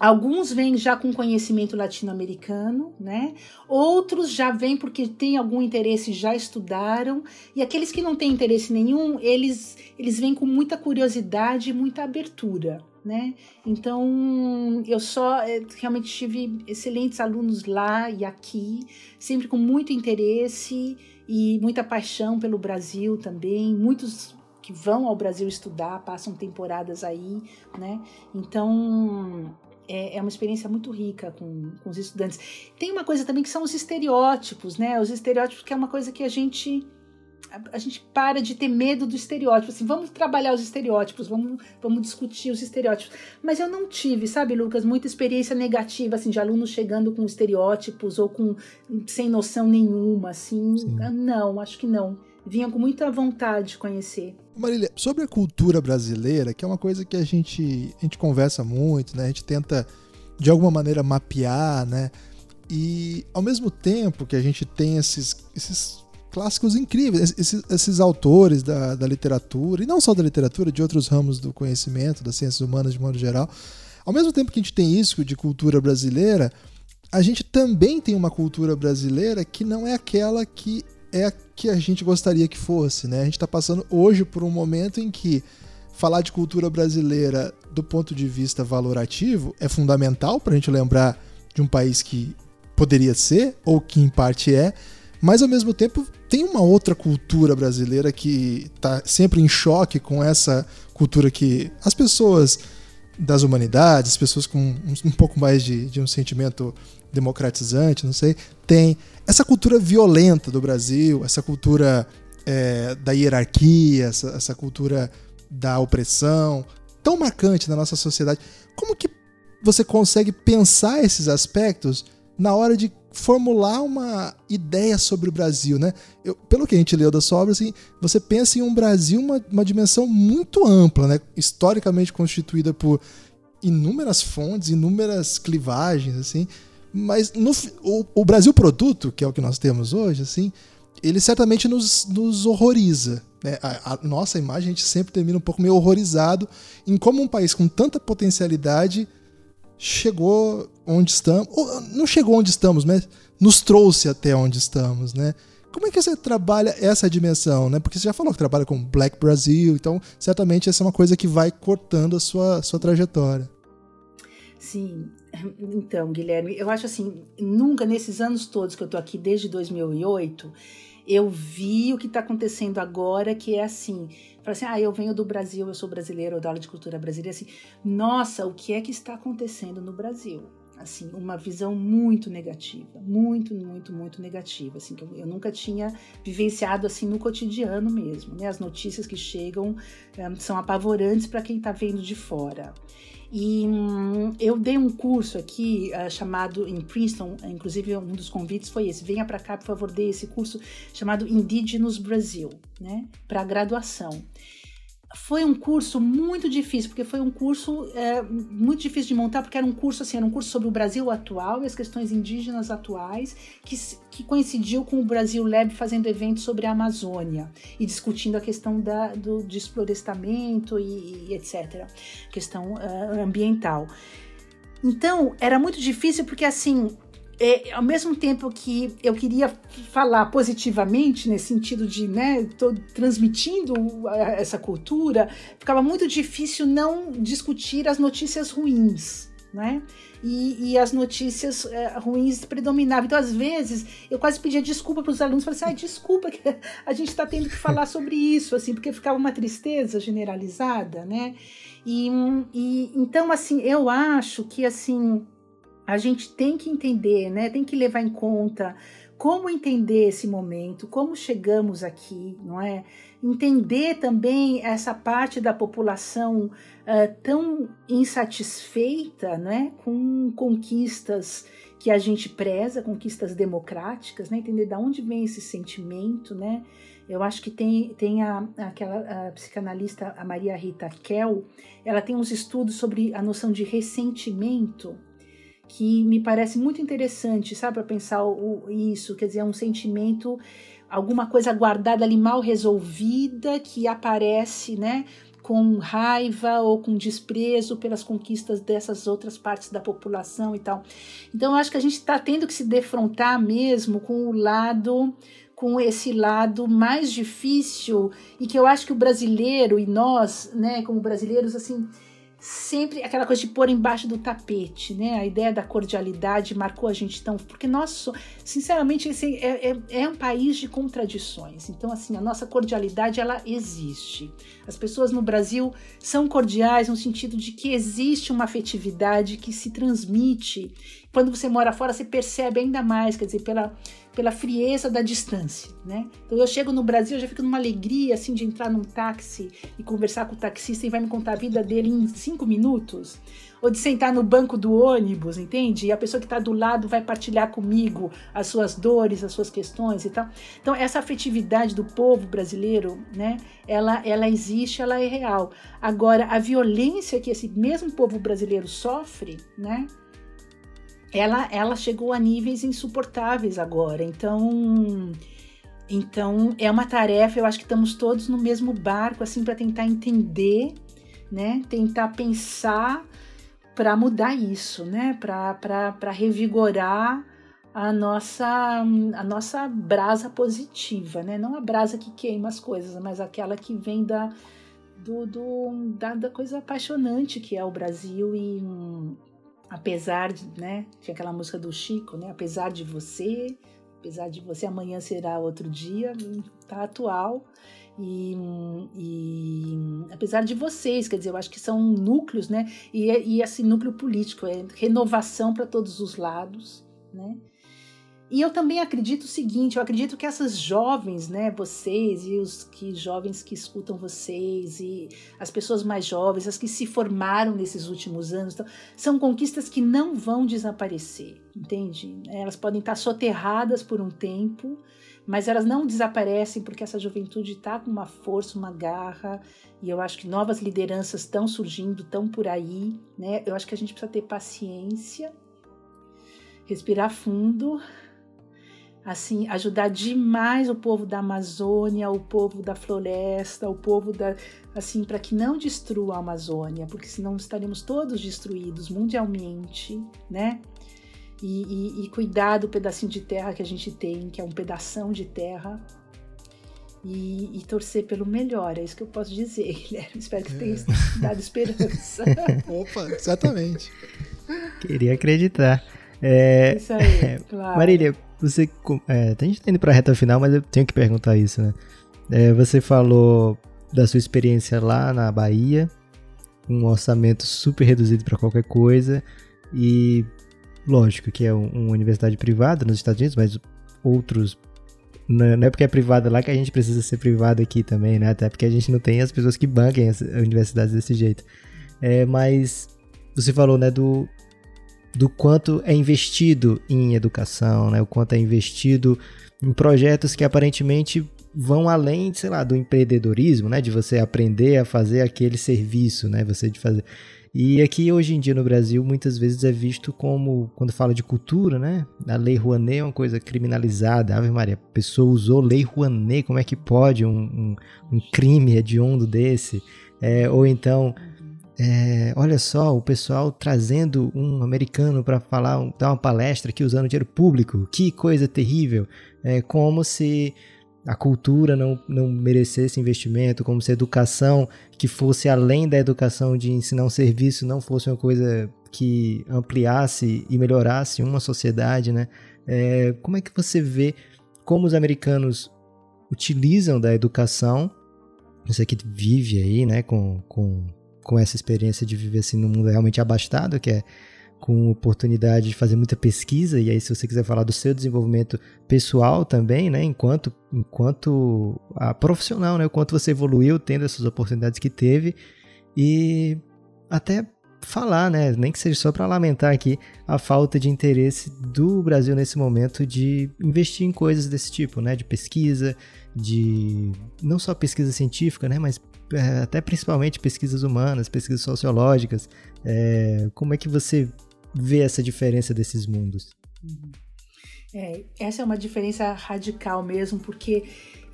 Alguns vêm já com conhecimento latino-americano, né? Outros já vêm porque têm algum interesse, já estudaram. E aqueles que não têm interesse nenhum, eles, eles vêm com muita curiosidade e muita abertura, né? Então, eu só eh, realmente tive excelentes alunos lá e aqui, sempre com muito interesse e muita paixão pelo Brasil também. Muitos que vão ao Brasil estudar, passam temporadas aí, né? Então, é, é, uma experiência muito rica com, com os estudantes. Tem uma coisa também que são os estereótipos, né? Os estereótipos que é uma coisa que a gente a, a gente para de ter medo do estereótipo. Assim, vamos trabalhar os estereótipos, vamos, vamos discutir os estereótipos. Mas eu não tive, sabe, Lucas, muita experiência negativa assim de alunos chegando com estereótipos ou com sem noção nenhuma, assim. Sim. Não, acho que não vinha com muita vontade de conhecer. Marília, sobre a cultura brasileira, que é uma coisa que a gente, a gente conversa muito, né? A gente tenta, de alguma maneira, mapear, né? E, ao mesmo tempo que a gente tem esses, esses clássicos incríveis, esses, esses autores da, da literatura, e não só da literatura, de outros ramos do conhecimento, das ciências humanas de modo geral, ao mesmo tempo que a gente tem isso de cultura brasileira, a gente também tem uma cultura brasileira que não é aquela que é a que a gente gostaria que fosse, né? A gente está passando hoje por um momento em que falar de cultura brasileira do ponto de vista valorativo é fundamental para a gente lembrar de um país que poderia ser, ou que em parte é, mas ao mesmo tempo tem uma outra cultura brasileira que está sempre em choque com essa cultura que as pessoas das humanidades, as pessoas com um, um pouco mais de, de um sentimento democratizante, não sei, tem essa cultura violenta do Brasil, essa cultura é, da hierarquia, essa, essa cultura da opressão, tão marcante na nossa sociedade. Como que você consegue pensar esses aspectos na hora de formular uma ideia sobre o Brasil, né? Eu, pelo que a gente leu da sua obra, assim, você pensa em um Brasil uma, uma dimensão muito ampla, né? Historicamente constituída por inúmeras fontes, inúmeras clivagens, assim. Mas no, o, o, Brasil produto, que é o que nós temos hoje, assim, ele certamente nos, nos horroriza. Né? A, a, nossa imagem, a gente sempre termina um pouco meio horrorizado em como um país com tanta potencialidade chegou onde estamos. Ou, não chegou onde estamos, mas nos trouxe até onde estamos, né? Como é que você trabalha essa dimensão, né? Porque você já falou que trabalha com Black Brasil, então certamente essa é uma coisa que vai cortando a sua, sua trajetória. Sim, então, Guilherme, eu acho assim, nunca nesses anos todos que eu tô aqui desde 2008, eu vi o que está acontecendo agora, que é assim, fala assim, ah, eu venho do Brasil, eu sou brasileiro, eu dou aula de cultura brasileira, assim, nossa, o que é que está acontecendo no Brasil? Assim, uma visão muito negativa, muito, muito, muito negativa, assim, que eu, eu nunca tinha vivenciado assim no cotidiano mesmo, né? As notícias que chegam um, são apavorantes para quem está vendo de fora. E hum, eu dei um curso aqui uh, chamado em Princeton, inclusive um dos convites foi esse: venha para cá, por favor, dê esse curso chamado Indígenas Brasil, né, para graduação foi um curso muito difícil, porque foi um curso é, muito difícil de montar, porque era um curso assim, era um curso sobre o Brasil atual e as questões indígenas atuais, que, que coincidiu com o Brasil Lab fazendo eventos sobre a Amazônia e discutindo a questão da, do desflorestamento e, e etc. Questão uh, ambiental. Então, era muito difícil porque assim, é, ao mesmo tempo que eu queria falar positivamente, nesse sentido de, né, tô transmitindo essa cultura, ficava muito difícil não discutir as notícias ruins, né? E, e as notícias é, ruins predominavam. Então, às vezes, eu quase pedia desculpa para os alunos, falei assim, ah, desculpa que a gente está tendo que falar sobre isso, assim, porque ficava uma tristeza generalizada, né? E, e então, assim, eu acho que, assim, a gente tem que entender, né? Tem que levar em conta como entender esse momento, como chegamos aqui, não é? Entender também essa parte da população uh, tão insatisfeita, né? Com conquistas que a gente preza, conquistas democráticas, né? Entender de onde vem esse sentimento, né? Eu acho que tem, tem a, aquela a psicanalista, a Maria Rita Kell, ela tem uns estudos sobre a noção de ressentimento, que me parece muito interessante, sabe, para pensar o, isso, quer dizer, é um sentimento, alguma coisa guardada ali mal resolvida que aparece, né, com raiva ou com desprezo pelas conquistas dessas outras partes da população e tal. Então eu acho que a gente está tendo que se defrontar mesmo com o lado com esse lado mais difícil e que eu acho que o brasileiro e nós, né, como brasileiros, assim, sempre aquela coisa de pôr embaixo do tapete, né? A ideia da cordialidade marcou a gente tão. Porque nós, sinceramente, esse é, é, é, um país de contradições. Então, assim, a nossa cordialidade, ela existe. As pessoas no Brasil são cordiais no sentido de que existe uma afetividade que se transmite. Quando você mora fora, você percebe ainda mais, quer dizer, pela pela frieza da distância, né? Então eu chego no Brasil, eu já fico numa alegria assim de entrar num táxi e conversar com o taxista e vai me contar a vida dele em cinco minutos, ou de sentar no banco do ônibus, entende? E a pessoa que está do lado vai partilhar comigo as suas dores, as suas questões e tal. Então essa afetividade do povo brasileiro, né? Ela, ela existe, ela é real. Agora a violência que esse mesmo povo brasileiro sofre, né? Ela, ela chegou a níveis insuportáveis agora. Então, então é uma tarefa. Eu acho que estamos todos no mesmo barco, assim, para tentar entender, né? Tentar pensar para mudar isso, né? Para revigorar a nossa a nossa brasa positiva, né? Não a brasa que queima as coisas, mas aquela que vem da do, do da, da coisa apaixonante que é o Brasil e apesar de, né, tinha aquela música do Chico, né, apesar de você, apesar de você, amanhã será outro dia, tá atual. E, e, apesar de vocês, quer dizer, eu acho que são núcleos, né? E, e esse núcleo político é renovação para todos os lados, né? E eu também acredito o seguinte, eu acredito que essas jovens, né, vocês e os que jovens que escutam vocês e as pessoas mais jovens, as que se formaram nesses últimos anos, então, são conquistas que não vão desaparecer, entende? Elas podem estar soterradas por um tempo, mas elas não desaparecem porque essa juventude está com uma força, uma garra, e eu acho que novas lideranças estão surgindo, estão por aí, né? Eu acho que a gente precisa ter paciência, respirar fundo assim, ajudar demais o povo da Amazônia, o povo da floresta, o povo da assim, para que não destrua a Amazônia, porque senão estaremos todos destruídos mundialmente, né? E, e, e cuidar do pedacinho de terra que a gente tem, que é um pedação de terra, e, e, torcer pelo melhor. É isso que eu posso dizer, (laughs) Guilherme. Espero que tenha é. dado esperança. (laughs) Opa, exatamente. Queria acreditar. É, isso aí, (laughs) claro. Marília, você. É, a gente tá indo pra reta final, mas eu tenho que perguntar isso, né? É, você falou da sua experiência lá na Bahia, um orçamento super reduzido para qualquer coisa, e lógico que é uma universidade privada nos Estados Unidos, mas outros. Não é porque é privada lá que a gente precisa ser privado aqui também, né? Até porque a gente não tem as pessoas que banquem as universidades desse jeito. É, mas você falou, né, do, do quanto é investido em educação, né? O quanto é investido em projetos que aparentemente vão além, sei lá, do empreendedorismo, né? De você aprender a fazer aquele serviço, né? Você de fazer. E aqui hoje em dia no Brasil muitas vezes é visto como, quando fala de cultura, né? A Lei Rouanet é uma coisa criminalizada. Ave Maria, a pessoa usou Lei Rouanet, como é que pode um, um, um crime hediondo desse? É, ou então é, olha só, o pessoal trazendo um americano para falar, dar uma palestra aqui usando dinheiro público, que coisa terrível. É como se a cultura não, não merecesse investimento, como se a educação que fosse além da educação de ensinar um serviço não fosse uma coisa que ampliasse e melhorasse uma sociedade, né? É, como é que você vê como os americanos utilizam da educação? Você que vive aí, né, com, com com essa experiência de viver assim num mundo realmente abastado, que é com oportunidade de fazer muita pesquisa, e aí se você quiser falar do seu desenvolvimento pessoal também, né, enquanto, enquanto a profissional, né, o quanto você evoluiu tendo essas oportunidades que teve, e até falar, né, nem que seja só para lamentar aqui a falta de interesse do Brasil nesse momento de investir em coisas desse tipo, né, de pesquisa, de não só pesquisa científica, né, mas até principalmente pesquisas humanas, pesquisas sociológicas. É, como é que você vê essa diferença desses mundos? Uhum. É, essa é uma diferença radical mesmo, porque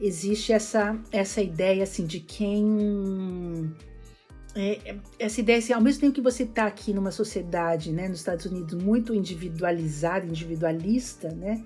existe essa, essa ideia assim de quem é, é, essa ideia, assim, ao mesmo tempo que você está aqui numa sociedade, né, nos Estados Unidos, muito individualizada, individualista, né,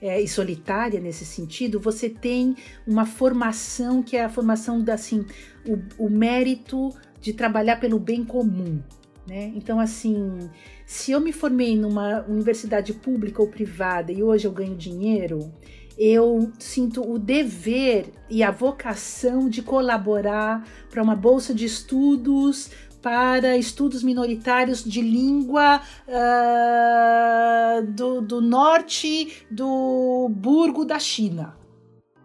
é, e solitária nesse sentido, você tem uma formação que é a formação da, assim, o, o mérito de trabalhar pelo bem comum, né? Então, assim, se eu me formei numa universidade pública ou privada e hoje eu ganho dinheiro, eu sinto o dever e a vocação de colaborar para uma bolsa de estudos para estudos minoritários de língua uh, do, do norte do Burgo da China.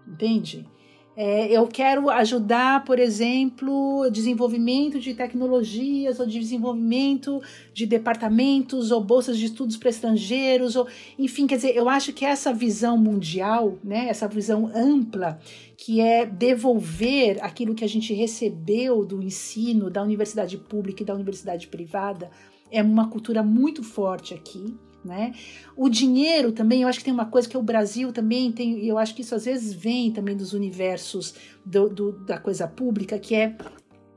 Entende? É, eu quero ajudar, por exemplo, desenvolvimento de tecnologias ou desenvolvimento de departamentos ou bolsas de estudos para estrangeiros, ou, enfim, quer dizer, eu acho que essa visão mundial, né, essa visão ampla, que é devolver aquilo que a gente recebeu do ensino da universidade pública e da universidade privada, é uma cultura muito forte aqui. Né? O dinheiro também, eu acho que tem uma coisa que o Brasil também tem, e eu acho que isso às vezes vem também dos universos do, do, da coisa pública, que é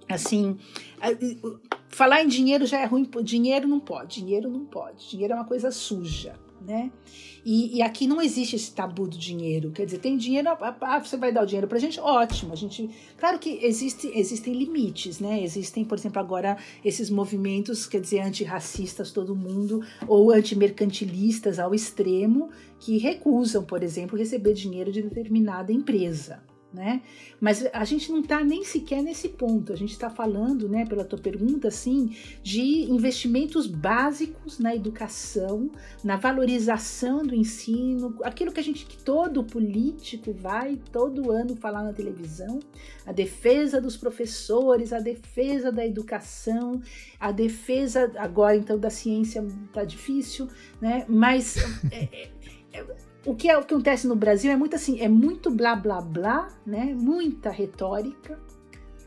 assim. Falar em dinheiro já é ruim, dinheiro não pode, dinheiro não pode, dinheiro é uma coisa suja, né? E, e, aqui não existe esse tabu do dinheiro. Quer dizer, tem dinheiro, ah, ah, você vai dar o dinheiro pra gente? Ótimo. A gente, claro que existe, existem limites, né? Existem, por exemplo, agora esses movimentos, quer dizer, antirracistas todo mundo, ou antimercantilistas ao extremo, que recusam, por exemplo, receber dinheiro de determinada empresa né? Mas a gente não está nem sequer nesse ponto. A gente está falando, né, pela tua pergunta, assim, de investimentos básicos na educação, na valorização do ensino, aquilo que a gente, que todo político vai todo ano falar na televisão, a defesa dos professores, a defesa da educação, a defesa agora então da ciência tá difícil, né? Mas (laughs) é, é, é o que, é, o que acontece no Brasil é muito assim, é muito blá blá blá, né? Muita retórica,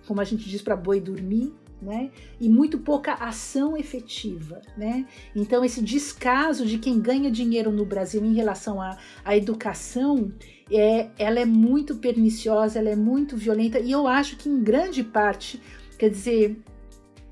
como a gente diz para boi dormir, né? E muito pouca ação efetiva, né? Então esse descaso de quem ganha dinheiro no Brasil em relação à, à educação, é, ela é muito perniciosa, ela é muito violenta e eu acho que em grande parte, quer dizer,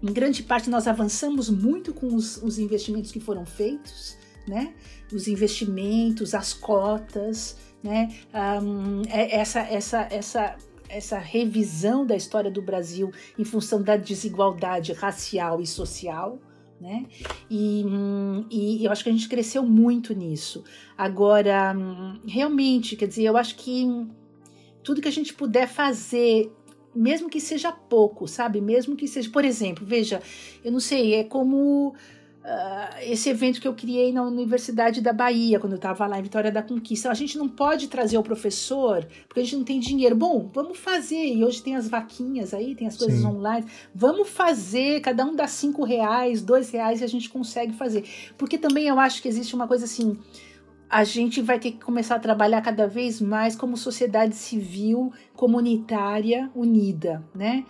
em grande parte nós avançamos muito com os, os investimentos que foram feitos, né? Os investimentos, as cotas, né? Um, essa, essa, essa, essa revisão da história do Brasil em função da desigualdade racial e social. Né? E, e, eu acho que a gente cresceu muito nisso. Agora, realmente, quer dizer, eu acho que tudo que a gente puder fazer mesmo que seja pouco, sabe? Mesmo que seja, por exemplo, veja, eu não sei, é como Uh, esse evento que eu criei na Universidade da Bahia, quando eu estava lá em Vitória da Conquista. A gente não pode trazer o professor, porque a gente não tem dinheiro. Bom, vamos fazer. E hoje tem as vaquinhas aí, tem as coisas Sim. online. Vamos fazer, cada um dá cinco reais, dois reais e a gente consegue fazer. Porque também eu acho que existe uma coisa assim. A gente vai ter que começar a trabalhar cada vez mais como sociedade civil, comunitária, unida, né?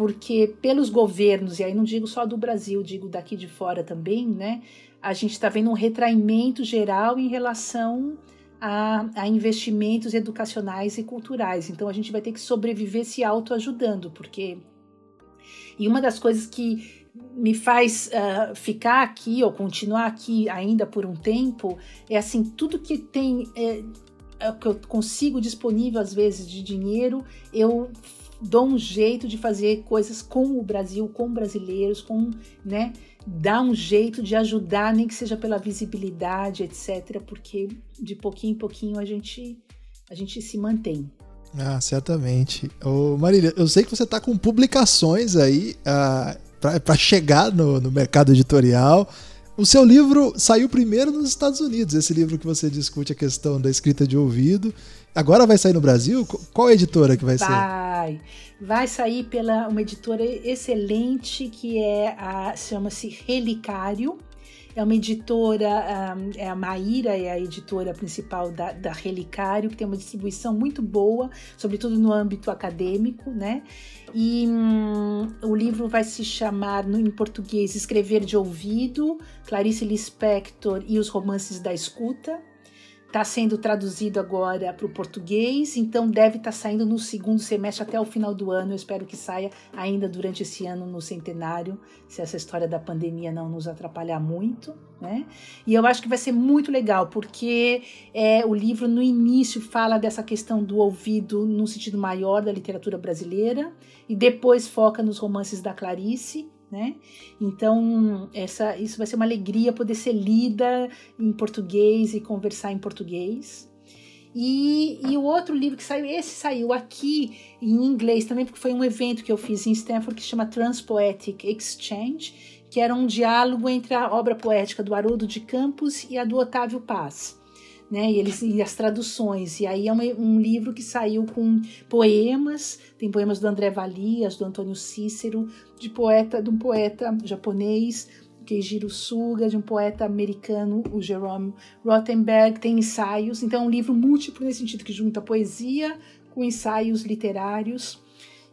Porque pelos governos, e aí não digo só do Brasil, digo daqui de fora também, né? A gente está vendo um retraimento geral em relação a, a, investimentos educacionais e culturais. Então a gente vai ter que sobreviver se autoajudando, porque. E uma das coisas que me faz uh, ficar aqui ou continuar aqui ainda por um tempo é assim: tudo que tem. É, é, que eu consigo disponível às vezes de dinheiro, eu dou um jeito de fazer coisas com o Brasil, com brasileiros, com, né, dar um jeito de ajudar, nem que seja pela visibilidade, etc, porque de pouquinho em pouquinho a gente a gente se mantém. Ah, certamente. Ô, Marília, eu sei que você está com publicações aí ah, para chegar no, no mercado editorial. O seu livro saiu primeiro nos Estados Unidos, esse livro que você discute a questão da escrita de ouvido. Agora vai sair no Brasil? Qual editora que vai, vai. ser? Vai. Vai sair pela uma editora excelente que é a chama-se Relicário. É uma editora, é a Maíra, é a editora principal da, da Relicário, que tem uma distribuição muito boa, sobretudo no âmbito acadêmico, né? E hum, o livro vai se chamar, em português, Escrever de Ouvido, Clarice Lispector e os Romances da Escuta está sendo traduzido agora para o português, então deve estar tá saindo no segundo semestre até o final do ano. Eu espero que saia ainda durante esse ano no centenário, se essa história da pandemia não nos atrapalhar muito, né? E eu acho que vai ser muito legal, porque é, o livro no início fala dessa questão do ouvido no sentido maior da literatura brasileira e depois foca nos romances da Clarice né? Então, essa, isso vai ser uma alegria poder ser lida em português e conversar em português. E, e o outro livro que saiu, esse saiu aqui em inglês também, porque foi um evento que eu fiz em Stanford que se chama Transpoetic Exchange, que era um diálogo entre a obra poética do Haroldo de Campos e a do Otávio Paz né? E, eles, e as traduções. E aí é um, livro que saiu com poemas, tem poemas do André Valias, do Antônio Cícero, de poeta, de um poeta japonês, Keijiro Suga, de um poeta americano, o Jerome Rothenberg, tem ensaios. Então é um livro múltiplo nesse sentido que junta poesia com ensaios literários.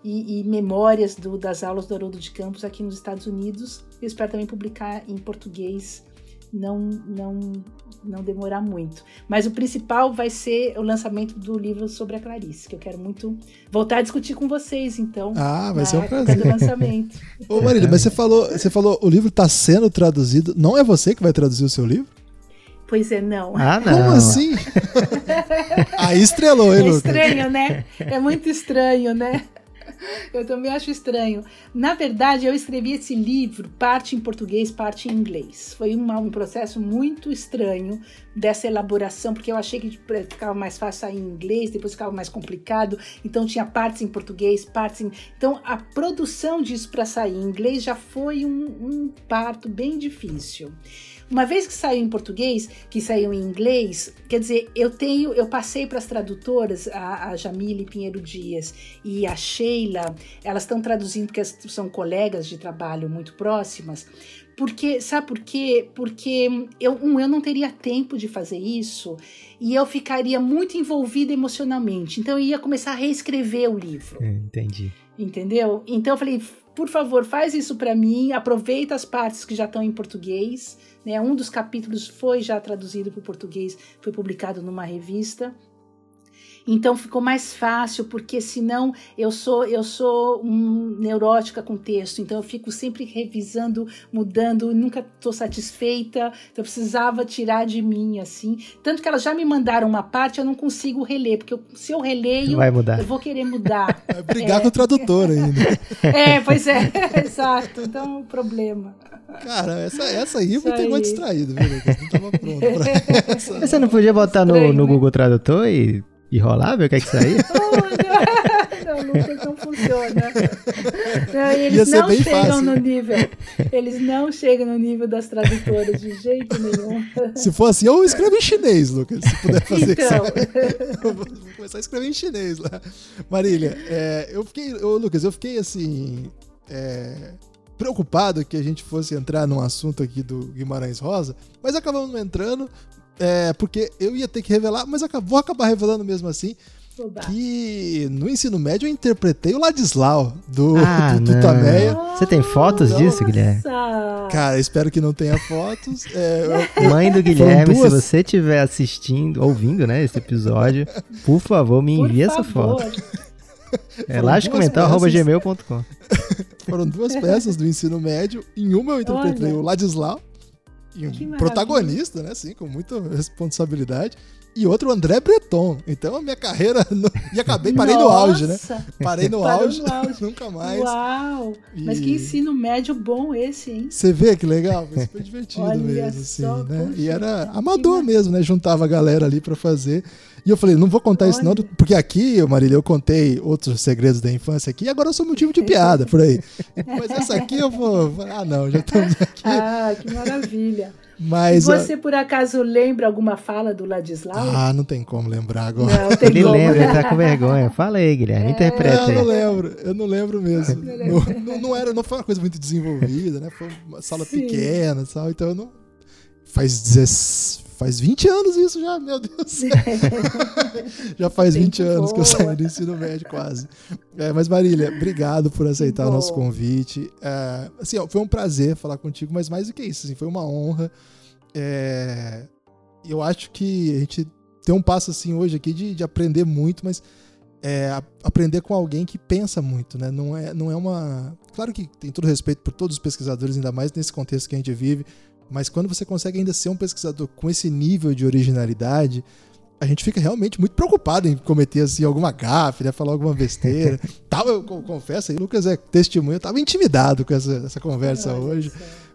E, e, memórias do, das aulas do Haroldo de Campos aqui nos Estados Unidos. Eu espero também publicar em português não, não, não demorar muito. Mas o principal vai ser o lançamento do livro sobre a Clarice, que eu quero muito voltar a discutir com vocês, então. Ah, vai ser um prazer. Do lançamento. (laughs) Ô Marília, mas você falou, você falou, o livro está sendo traduzido. Não é você que vai traduzir o seu livro? Pois é, não. Ah, não. Como assim? (laughs) Aí estrelou, hein, É estranho, né? É muito estranho, né? (laughs) eu também acho estranho. Na verdade, eu escrevi esse livro, parte em português, parte em inglês. Foi um, processo muito estranho dessa elaboração, porque eu achei que ficava mais fácil sair em inglês, depois ficava mais complicado. Então tinha partes em português, partes em. Então a produção disso para sair em inglês já foi um, um parto bem difícil. Uma vez que saiu em português, que saiu em inglês, quer dizer, eu tenho, eu passei para as tradutoras, a, a Jamile Pinheiro Dias e a Sheila, elas estão traduzindo porque são colegas de trabalho muito próximas. Porque, sabe por quê? Porque eu, um, eu não teria tempo de fazer isso e eu ficaria muito envolvida emocionalmente. Então eu ia começar a reescrever o livro. Entendi. Entendeu? Então eu falei, por favor, faz isso para mim, aproveita as partes que já estão em português né? Um dos capítulos foi já traduzido para o português, foi publicado numa revista. Então ficou mais fácil, porque senão eu sou eu sou um neurótica com texto, então eu fico sempre revisando, mudando, nunca estou satisfeita, então eu precisava tirar de mim assim. Tanto que elas já me mandaram uma parte, eu não consigo reler, porque eu, se eu releio, eu vou querer mudar. (laughs) Vai brigar é. com o tradutor ainda. (laughs) É, pois é, (laughs) exato. Então, é um problema. Cara, essa, essa aí eu vou ter mais distraído, viu, Lucas? Não tava pronto pra (laughs) essa. Você não podia botar no, no Google Tradutor e, e rolar, ver o que é que saía? (laughs) não, Lucas não funciona. Não, eles não chegam fácil. no nível. Eles não chegam no nível das tradutoras de jeito nenhum. Se for assim, eu escrevo em chinês, Lucas. Se puder fazer então. (laughs) isso. vou começar a escrever em chinês lá. Marília, é, eu fiquei. Eu, Lucas, eu fiquei assim. É, preocupado que a gente fosse entrar num assunto aqui do Guimarães Rosa, mas acabamos não entrando, é, porque eu ia ter que revelar, mas vou acabar revelando mesmo assim. Que no ensino médio eu interpretei o Ladislau do, ah, do Tutameia. Você tem fotos Nossa. disso, Guilherme? Cara, espero que não tenha fotos. É, eu, Mãe do Guilherme, duas... se você estiver assistindo, ouvindo, né, esse episódio, por favor, me envie essa foto. (laughs) É lajecomentar.gmail.com (laughs) Foram duas peças do ensino médio. Em uma eu interpretei Olha. o Ladislau, um protagonista, né? Assim, com muita responsabilidade. E outro, o André Breton. Então a minha carreira. (laughs) No... E acabei, parei Nossa. no auge, né? Parei no auge, no auge. nunca mais. Uau! E... Mas que ensino médio bom esse, hein? Você vê que legal? Foi super divertido Olha mesmo, assim, só, né? Poxa, e era amador mesmo, né? Juntava a galera ali para fazer. E eu falei, não vou contar Olha. isso não, porque aqui, Marília, eu contei outros segredos da infância aqui, e agora eu sou motivo de piada por aí. (laughs) Mas essa aqui eu vou. Ah, não, já estamos (laughs) aqui. Ah, que maravilha. Mas, você, por acaso, lembra alguma fala do Ladislau? Ah, não tem como lembrar agora. Não, tem ele como. lembra, ele tá com vergonha. Fala aí, Guilherme, é. interpreta aí. Eu não lembro, eu não lembro mesmo. Não, não, não, era, não foi uma coisa muito desenvolvida, né? Foi uma sala Sim. pequena, sabe? Então eu não. Faz 16, Faz 20 anos isso já, meu Deus. (laughs) já faz 20 anos que eu saí do ensino médio, quase. É, mas, Marília, obrigado por aceitar o nosso convite. É, assim, ó, foi um prazer falar contigo, mas mais do que isso, assim, foi uma honra. É, eu acho que a gente tenho um passo assim hoje aqui de, de aprender muito, mas é, a, aprender com alguém que pensa muito, né? Não é, não é uma. Claro que tem todo respeito por todos os pesquisadores, ainda mais nesse contexto que a gente vive, mas quando você consegue ainda ser um pesquisador com esse nível de originalidade, a gente fica realmente muito preocupado em cometer assim alguma gafe, né, falar alguma besteira. (laughs) Tava, eu confesso aí, Lucas é testemunho, eu tava intimidado com essa, essa conversa hoje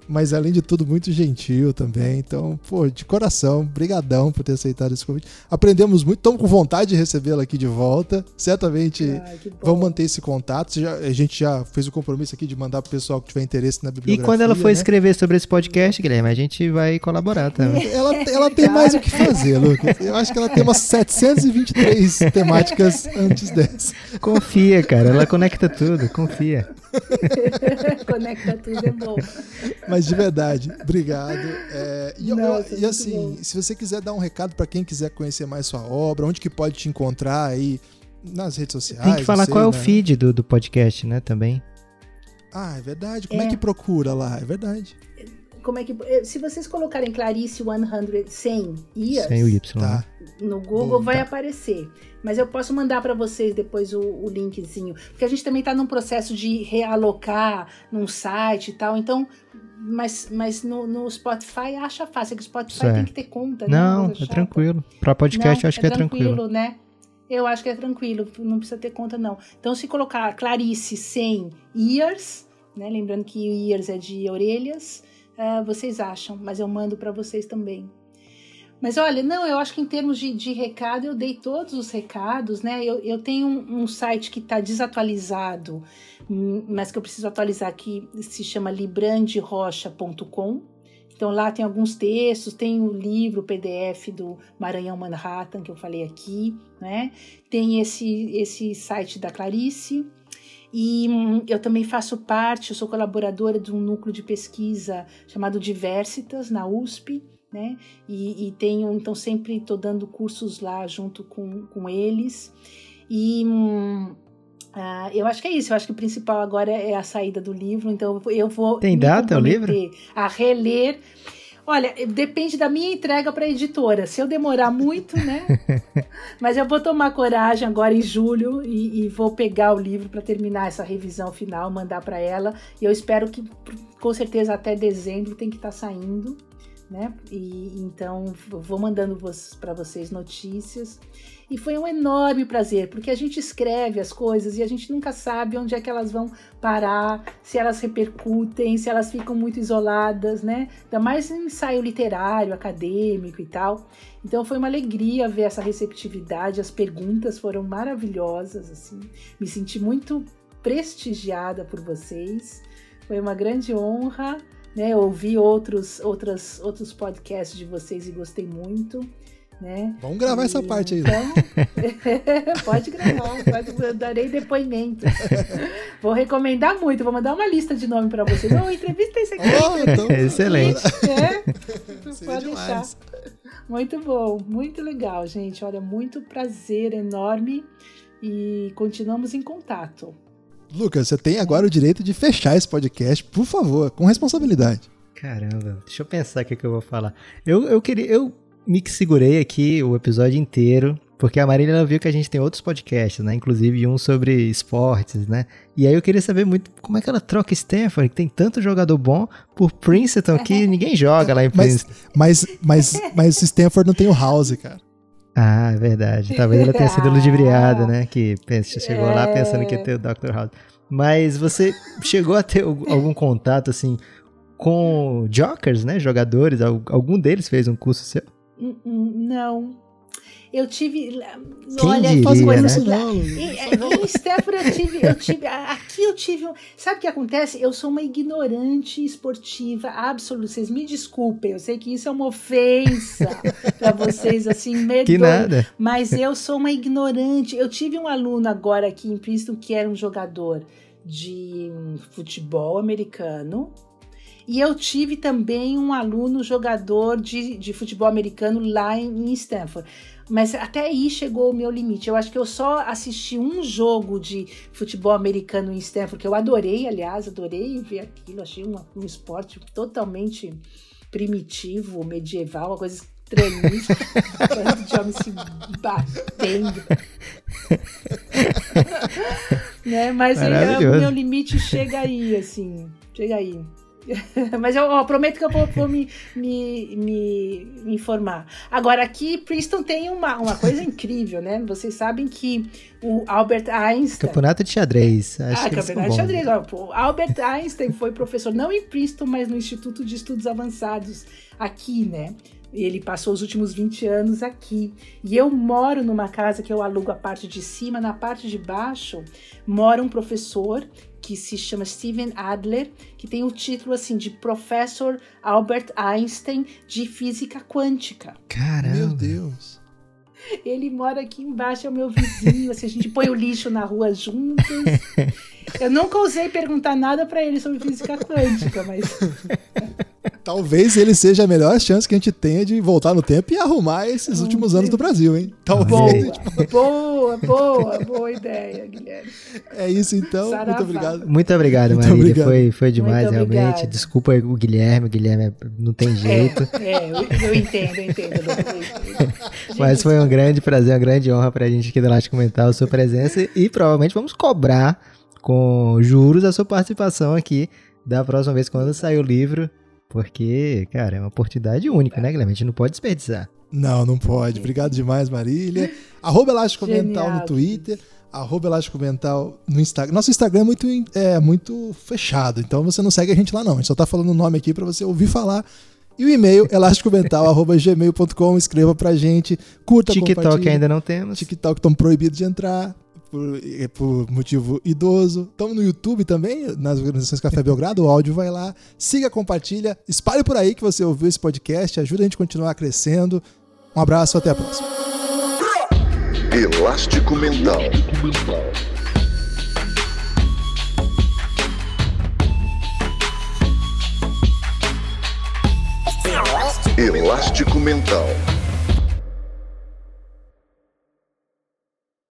mas além de tudo muito gentil também. Então, pô, de coração, brigadão por ter aceitado esse convite. Aprendemos muito, estamos com vontade de recebê-la aqui de volta. Certamente Ai, vamos manter esse contato. Já, a gente já fez o compromisso aqui de mandar pro pessoal que tiver interesse na bibliografia. E quando ela for né? escrever sobre esse podcast, Guilherme, a gente vai colaborar também. Ela, ela tem mais o que fazer, Lucas. Eu acho que ela tem umas 723 temáticas antes dessa. Confia, cara. Ela conecta tudo, confia. (laughs) conecta tudo, é bom. Mas de verdade, obrigado. É, e, Nossa, e assim, bom. se você quiser dar um recado para quem quiser conhecer mais sua obra, onde que pode te encontrar aí nas redes sociais? Tem que falar sei, qual é o né? feed do, do podcast, né, também. Ah, é verdade. Como é, é que procura lá? É verdade como é que. Eh, se vocês colocarem Clarice 100, 100 years. Sem o Y. Tá. Né? No Google Bom, vai tá. aparecer. Mas eu posso mandar para vocês depois o, o, linkzinho. Porque a gente também está num processo de realocar num site e tal. Então, mas, mas no, no Spotify acha fácil, é que o Spotify certo. tem que ter conta. Né? Não, é tranquilo. Para podcast, não, eu acho é que é tranquilo. tranquilo. né? Eu acho que é tranquilo, não precisa ter conta, não. Então, se colocar Clarice 100 years, né? Lembrando que years é de orelhas, uh, vocês acham, mas eu mando para vocês também. Mas olha, não, eu acho que em termos de, de recado, eu dei todos os recados, né? Eu, eu tenho um, um site que está desatualizado, hum, mas que eu preciso atualizar aqui, se chama libranderocha.com. Então lá tem alguns textos, tem o livro, o PDF do Maranhão Manhattan, que eu falei aqui, né? Tem esse, esse site da Clarice. E hum, eu também faço parte, eu sou colaboradora de um núcleo de pesquisa chamado Diversitas, na USP né? E, e tenho, então, sempre estou dando cursos lá junto com, com eles. E hum, uh, eu acho que é isso. Eu acho que o principal agora é a saída do livro. Então, eu vou. Tem data o livro? A reler. Olha, depende da minha entrega para a editora. Se eu demorar muito, né? (laughs) Mas eu vou tomar coragem agora em julho e, e vou pegar o livro para terminar essa revisão final, mandar para ela. E eu espero que, com certeza, até dezembro tem que estar tá saindo né? E então vou mandando para vocês notícias. E foi um enorme prazer, porque a gente escreve as coisas e a gente nunca sabe onde é que elas vão parar, se elas repercutem, se elas ficam muito isoladas, né? Ainda mais em ensaio literário, acadêmico e tal. Então foi uma alegria ver essa receptividade, as perguntas foram maravilhosas, assim. Me senti muito prestigiada por vocês. Foi uma grande honra né? ouvi outros, outras, outros podcasts de vocês e gostei muito. Né? Vamos gravar e, essa parte aí. Então, (laughs) pode gravar, pode, darei depoimento. vou recomendar muito, vou mandar uma lista de nome para vocês. Oh, entrevista esse aqui. Oh, então, (laughs) Excelente. É? Pode deixar. Muito bom, muito legal, gente. Olha, muito prazer enorme e continuamos em contato. Lucas, você tem agora o direito de fechar esse podcast, por favor, com responsabilidade. Caramba, deixa eu pensar o que, que eu vou falar. Eu, eu queria. Eu me segurei aqui o episódio inteiro, porque a Marília ela viu que a gente tem outros podcasts, né? Inclusive um sobre esportes, né? E aí eu queria saber muito como é que ela troca Stanford, que tem tanto jogador bom, por Princeton, que ninguém joga lá em Princeton. Mas, mas, mas, mas Stanford não tem o House, cara. Ah, é verdade. Talvez ela tenha sido ludibriada, né? Que (laughs) chegou é... lá pensando que ia ter o Dr. House. Mas você chegou a ter algum contato, assim, com jokers, né? Jogadores? Algum deles fez um curso seu? Não, eu tive. Quem olha, diria, né? Em, em Stanford eu tive, eu tive. Aqui eu tive. Sabe o que acontece? Eu sou uma ignorante esportiva absoluta. Vocês me desculpem, eu sei que isso é uma ofensa (laughs) para vocês, assim, medo. Que nada. Mas eu sou uma ignorante. Eu tive um aluno agora aqui em Princeton que era um jogador de futebol americano. E eu tive também um aluno jogador de, de futebol americano lá em, em Stanford. Mas até aí chegou o meu limite. Eu acho que eu só assisti um jogo de futebol americano em Stanford, que eu adorei, aliás, adorei ver aquilo. Achei um, um esporte totalmente primitivo, medieval, uma coisa. Bando (laughs) de homens se batendo. (laughs) né? Mas o meu limite chega aí, assim. Chega aí. (laughs) Mas eu, eu, prometo que eu vou, vou me, me, me, informar. Agora, aqui, Princeton tem uma, uma coisa (laughs) incrível, né? Vocês sabem que o Albert Einstein. Campeonato de xadrez. Acho ah, campeonato de xadrez. O Albert Einstein foi professor, não em Princeton, mas no Instituto de Estudos Avançados, aqui, né? Ele passou os últimos 20 anos aqui. E eu moro numa casa que eu alugo a parte de cima, na parte de baixo mora um professor que se chama Steven Adler, que tem o título assim de Professor Albert Einstein de Física Quântica. Caramba! Meu Deus! Ele mora aqui embaixo, é o meu vizinho. Assim, a gente põe o lixo na rua juntos. (laughs) Eu nunca ousei perguntar nada para ele sobre física quântica, mas. (laughs) Talvez ele seja a melhor chance que a gente tenha de voltar no tempo e arrumar esses últimos anos do Brasil, hein? Talvez. Boa, boa, boa, boa ideia, Guilherme. É isso então. Muito obrigado. Muito obrigado, Marília. Muito obrigado. Foi, foi demais, Muito realmente. Desculpa o Guilherme, o Guilherme não tem jeito. É, é eu, eu, entendo, eu entendo. (laughs) Mas foi um grande prazer, uma grande honra pra gente aqui do Elástico Mental, a sua presença e provavelmente vamos cobrar com juros a sua participação aqui da próxima vez quando sair o livro porque, cara, é uma oportunidade única, né, Guilherme? A gente não pode desperdiçar. Não, não pode. Obrigado demais, Marília. Arroba Elástico Mental no Twitter. Arroba Elástico Mental no Instagram. Nosso Instagram é muito, é muito fechado, então você não segue a gente lá não. A gente só tá falando o nome aqui para você ouvir falar. E o e-mail, (laughs) elásticomental.gmail.com. Escreva pra gente, curta, TikTok ainda não temos. TikTok estão proibidos de entrar por, é por motivo idoso. Estamos no YouTube também, nas organizações Café Belgrado, o áudio vai lá. Siga, compartilha, espalhe por aí que você ouviu esse podcast, ajuda a gente a continuar crescendo. Um abraço, até a próxima. Elástico Mental. Elástico Mental.